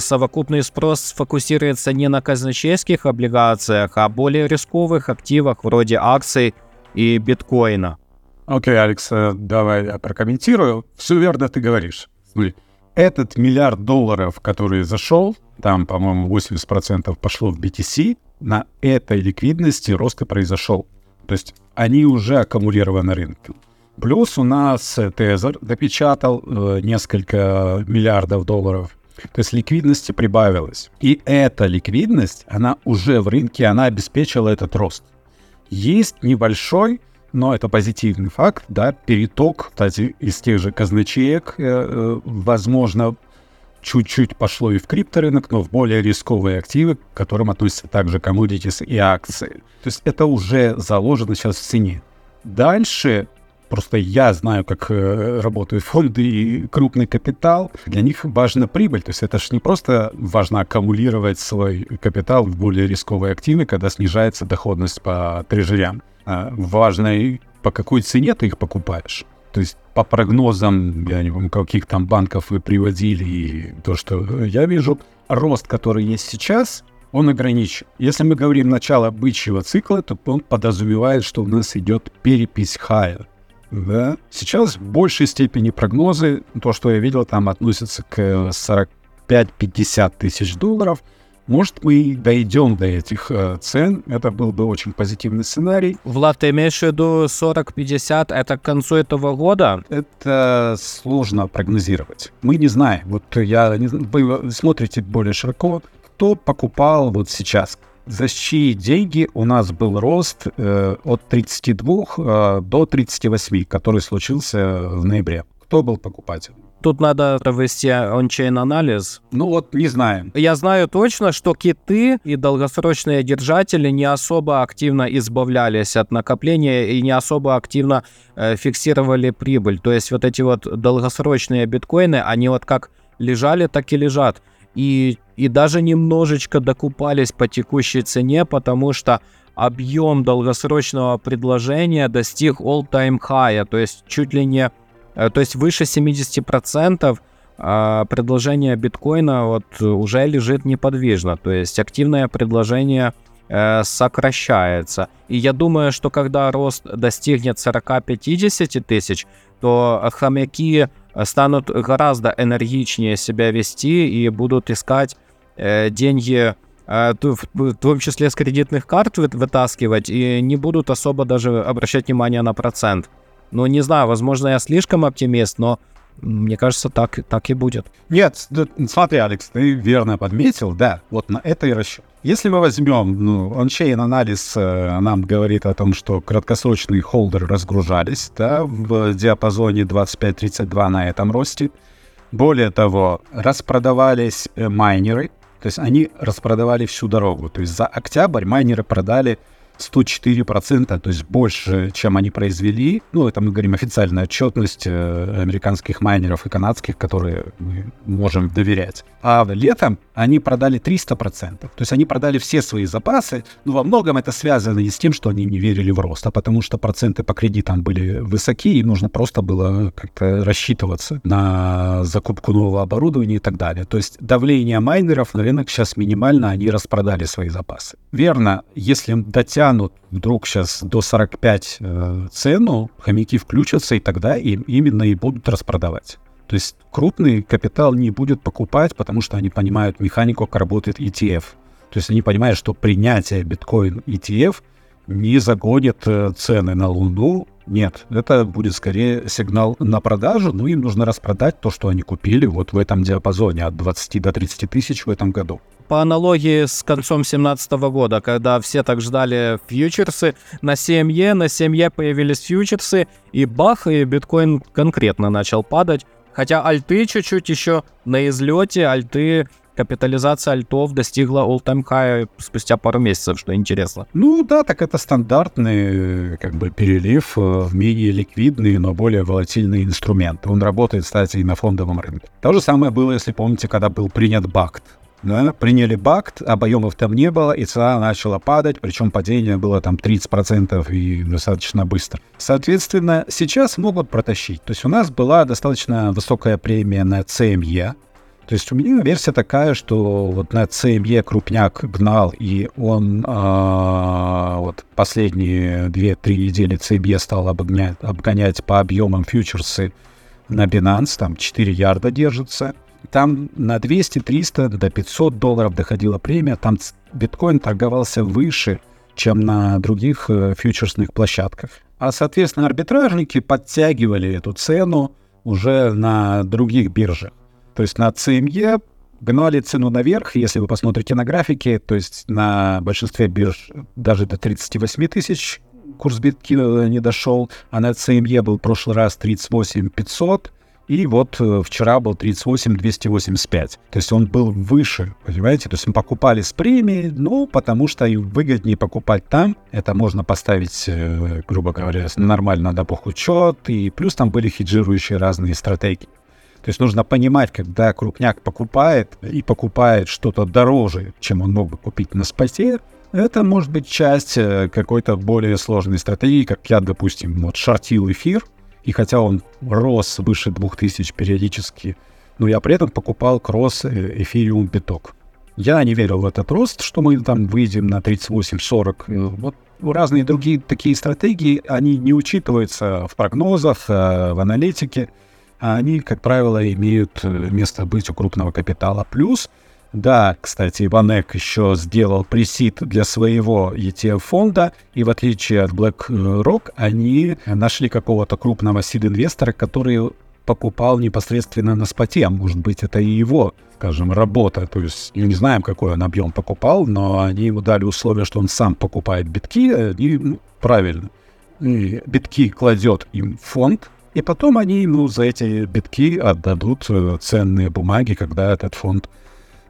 совокупный спрос сфокусируется не на казначейских облигациях, а более рисковых активах вроде акций и биткоина. Окей, okay, Алекс, э, давай я прокомментирую. Все верно ты говоришь. Этот миллиард долларов, который зашел, там, по-моему, 80% пошло в BTC, на этой ликвидности рост и произошел. То есть они уже аккумулированы на рынке. Плюс у нас Тезер допечатал э, несколько миллиардов долларов то есть ликвидности прибавилось. И эта ликвидность, она уже в рынке, она обеспечила этот рост. Есть небольшой, но это позитивный факт, да, переток, кстати, из тех же казначеек, э, э, возможно, чуть-чуть пошло и в крипторынок, но в более рисковые активы, к которым относятся также commodities и акции. То есть это уже заложено сейчас в цене. Дальше Просто я знаю, как э, работают фонды и крупный капитал. Для них важна прибыль. То есть это же не просто важно аккумулировать свой капитал в более рисковые активы, когда снижается доходность по трежерям. А важно и по какой цене ты их покупаешь. То есть по прогнозам, я не помню, каких там банков вы приводили, и то, что я вижу, рост, который есть сейчас, он ограничен. Если мы говорим начало бычьего цикла, то он подразумевает, что у нас идет перепись хая. Да. Сейчас в большей степени прогнозы, то, что я видел, там относятся к 45-50 тысяч долларов. Может, мы дойдем до этих э, цен. Это был бы очень позитивный сценарий. Влад, ты имеешь в виду 40-50? Это к концу этого года? Это сложно прогнозировать. Мы не знаем. Вот я не вы смотрите более широко. Кто покупал вот сейчас? За чьи деньги у нас был рост э, от 32 э, до 38, который случился в ноябре. Кто был покупатель? Тут надо провести ончейн анализ. Ну вот, не знаем. Я знаю точно, что киты и долгосрочные держатели не особо активно избавлялись от накопления и не особо активно э, фиксировали прибыль. То есть вот эти вот долгосрочные биткоины, они вот как лежали, так и лежат и, и даже немножечко докупались по текущей цене, потому что объем долгосрочного предложения достиг all-time high, то есть чуть ли не, э, то есть выше 70% а предложение биткоина вот уже лежит неподвижно, то есть активное предложение э, сокращается. И я думаю, что когда рост достигнет 40-50 тысяч, то хомяки станут гораздо энергичнее себя вести и будут искать э, деньги э, в том числе с кредитных карт вытаскивать, и не будут особо даже обращать внимание на процент. Ну, не знаю, возможно, я слишком оптимист, но мне кажется, так, так и будет. Нет, смотри, Алекс, ты верно подметил, да, вот на это и расчет. Если мы возьмем, ну, ончейн анализ э, нам говорит о том, что краткосрочные холдеры разгружались, да, в диапазоне 25-32 на этом росте. Более того, распродавались э, майнеры, то есть они распродавали всю дорогу. То есть за октябрь майнеры продали 104%, то есть больше, чем они произвели. Ну, это мы говорим официальная отчетность э, американских майнеров и канадских, которые мы можем доверять. А летом они продали 300%. То есть они продали все свои запасы. Но во многом это связано не с тем, что они не верили в рост, а потому что проценты по кредитам были высоки, и нужно просто было как-то рассчитываться на закупку нового оборудования и так далее. То есть давление майнеров на рынок сейчас минимально, они распродали свои запасы. Верно, если дотянут вдруг сейчас до 45 э, цену, хомяки включатся, и тогда им именно и будут распродавать. То есть крупный капитал не будет покупать, потому что они понимают механику, как работает ETF. То есть они понимают, что принятие биткоин ETF не загонит э, цены на Луну. Нет, это будет скорее сигнал на продажу, но им нужно распродать то, что они купили вот в этом диапазоне от 20 до 30 тысяч в этом году. По аналогии с концом 2017 года, когда все так ждали фьючерсы, на 7Е, на 7Е появились фьючерсы, и бах, и биткоин конкретно начал падать. Хотя альты чуть-чуть еще на излете, альты капитализация альтов достигла all-time high спустя пару месяцев, что интересно. Ну да, так это стандартный как бы перелив в менее ликвидные, но более волатильные инструменты. Он работает, кстати, и на фондовом рынке. То же самое было, если помните, когда был принят БАКТ да, приняли бакт, объемов там не было, и цена начала падать, причем падение было там 30% и достаточно быстро. Соответственно, сейчас могут протащить. То есть у нас была достаточно высокая премия на CME, то есть у меня версия такая, что вот на CME крупняк гнал, и он а, вот последние 2-3 недели CME стал обгонять, обгонять по объемам фьючерсы на Binance, там 4 ярда держится. Там на 200, 300, до 500 долларов доходила премия. Там биткоин торговался выше, чем на других э, фьючерсных площадках. А, соответственно, арбитражники подтягивали эту цену уже на других биржах. То есть на CME гнали цену наверх, если вы посмотрите на графики, то есть на большинстве бирж даже до 38 тысяч курс биткоина не дошел, а на CME был в прошлый раз 38 500, и вот э, вчера был 38 285. То есть он был выше, понимаете? То есть мы покупали с премией, ну, потому что и выгоднее покупать там. Это можно поставить, э, грубо говоря, нормально на бухучет. И плюс там были хеджирующие разные стратегии. То есть нужно понимать, когда крупняк покупает и покупает что-то дороже, чем он мог бы купить на споте, это может быть часть э, какой-то более сложной стратегии, как я, допустим, вот шортил эфир, и хотя он рос выше 2000 периодически, но я при этом покупал кросс э, эфириум биток. Я не верил в этот рост, что мы там выйдем на 38-40. Э, вот разные другие такие стратегии, они не учитываются в прогнозах, в аналитике. Они, как правило, имеют место быть у крупного капитала. Плюс да, кстати, Иванек еще сделал пресид для своего ETF-фонда, и в отличие от BlackRock, они нашли какого-то крупного сид-инвестора, который покупал непосредственно на споте, а может быть это и его, скажем, работа. То есть не знаем, какой он объем покупал, но они ему дали условие, что он сам покупает битки, и ну, правильно. И битки кладет им фонд, и потом они ему за эти битки отдадут э, ценные бумаги, когда этот фонд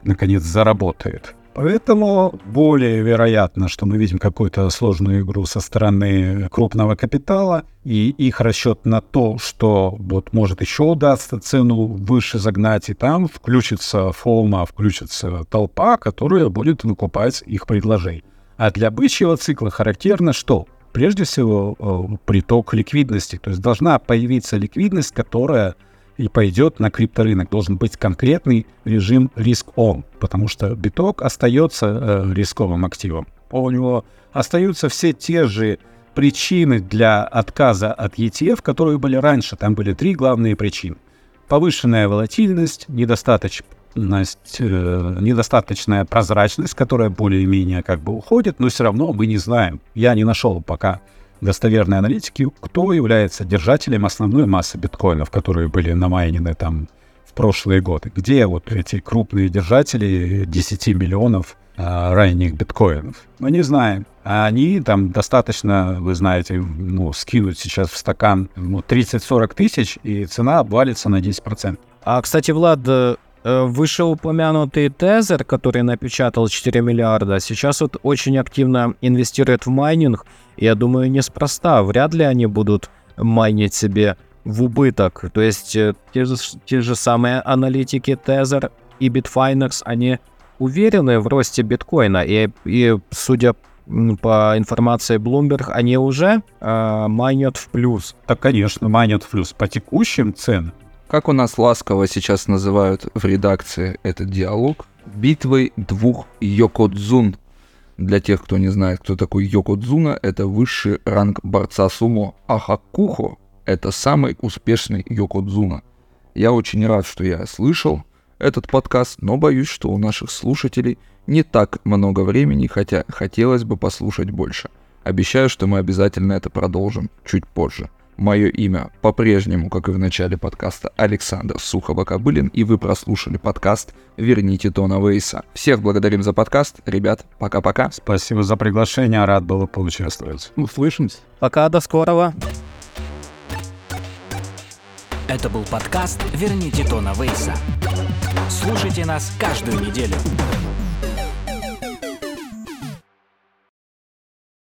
наконец заработает. Поэтому более вероятно, что мы видим какую-то сложную игру со стороны крупного капитала, и их расчет на то, что вот может еще удастся цену выше загнать, и там включится фома, включится толпа, которая будет выкупать их предложение. А для бычьего цикла характерно что? Прежде всего, э, приток ликвидности. То есть должна появиться ликвидность, которая и пойдет на крипторынок. Должен быть конкретный режим риск-он, потому что биток остается э, рисковым активом. у него остаются все те же причины для отказа от ETF, которые были раньше. Там были три главные причины. Повышенная волатильность, недостаточность, э, недостаточная прозрачность, которая более-менее как бы уходит, но все равно мы не знаем. Я не нашел пока достоверной аналитики, кто является держателем основной массы биткоинов, которые были намайнены там в прошлые годы. Где вот эти крупные держатели 10 миллионов а, ранних биткоинов? Мы не знаем. А они там достаточно, вы знаете, ну, скинуть сейчас в стакан ну, 30-40 тысяч, и цена обвалится на 10%. А, кстати, Влад, э, вышеупомянутый Тезер, который напечатал 4 миллиарда, сейчас вот очень активно инвестирует в майнинг. Я думаю, неспроста. Вряд ли они будут майнить себе в убыток. То есть э, те же, те же самые аналитики Tether и Bitfinex, они уверены в росте биткоина. И, и судя по информации Bloomberg, они уже э, майнят в плюс. Так, конечно, майнят в плюс по текущим ценам. Как у нас ласково сейчас называют в редакции этот диалог, битвой двух Йокодзун. Для тех, кто не знает, кто такой Йокодзуна, это высший ранг борца сумо, а Хакухо — это самый успешный Йокодзуна. Я очень рад, что я слышал этот подкаст, но боюсь, что у наших слушателей не так много времени, хотя хотелось бы послушать больше. Обещаю, что мы обязательно это продолжим чуть позже. Мое имя по-прежнему, как и в начале подкаста, Александр Сухово-Кобылин, и вы прослушали подкаст «Верните Тона Вейса». Всех благодарим за подкаст. Ребят, пока-пока. Спасибо за приглашение, рад был поучаствовать. Услышимся. Пока, до скорого. Это был подкаст «Верните Тона Вейса». Слушайте нас каждую неделю.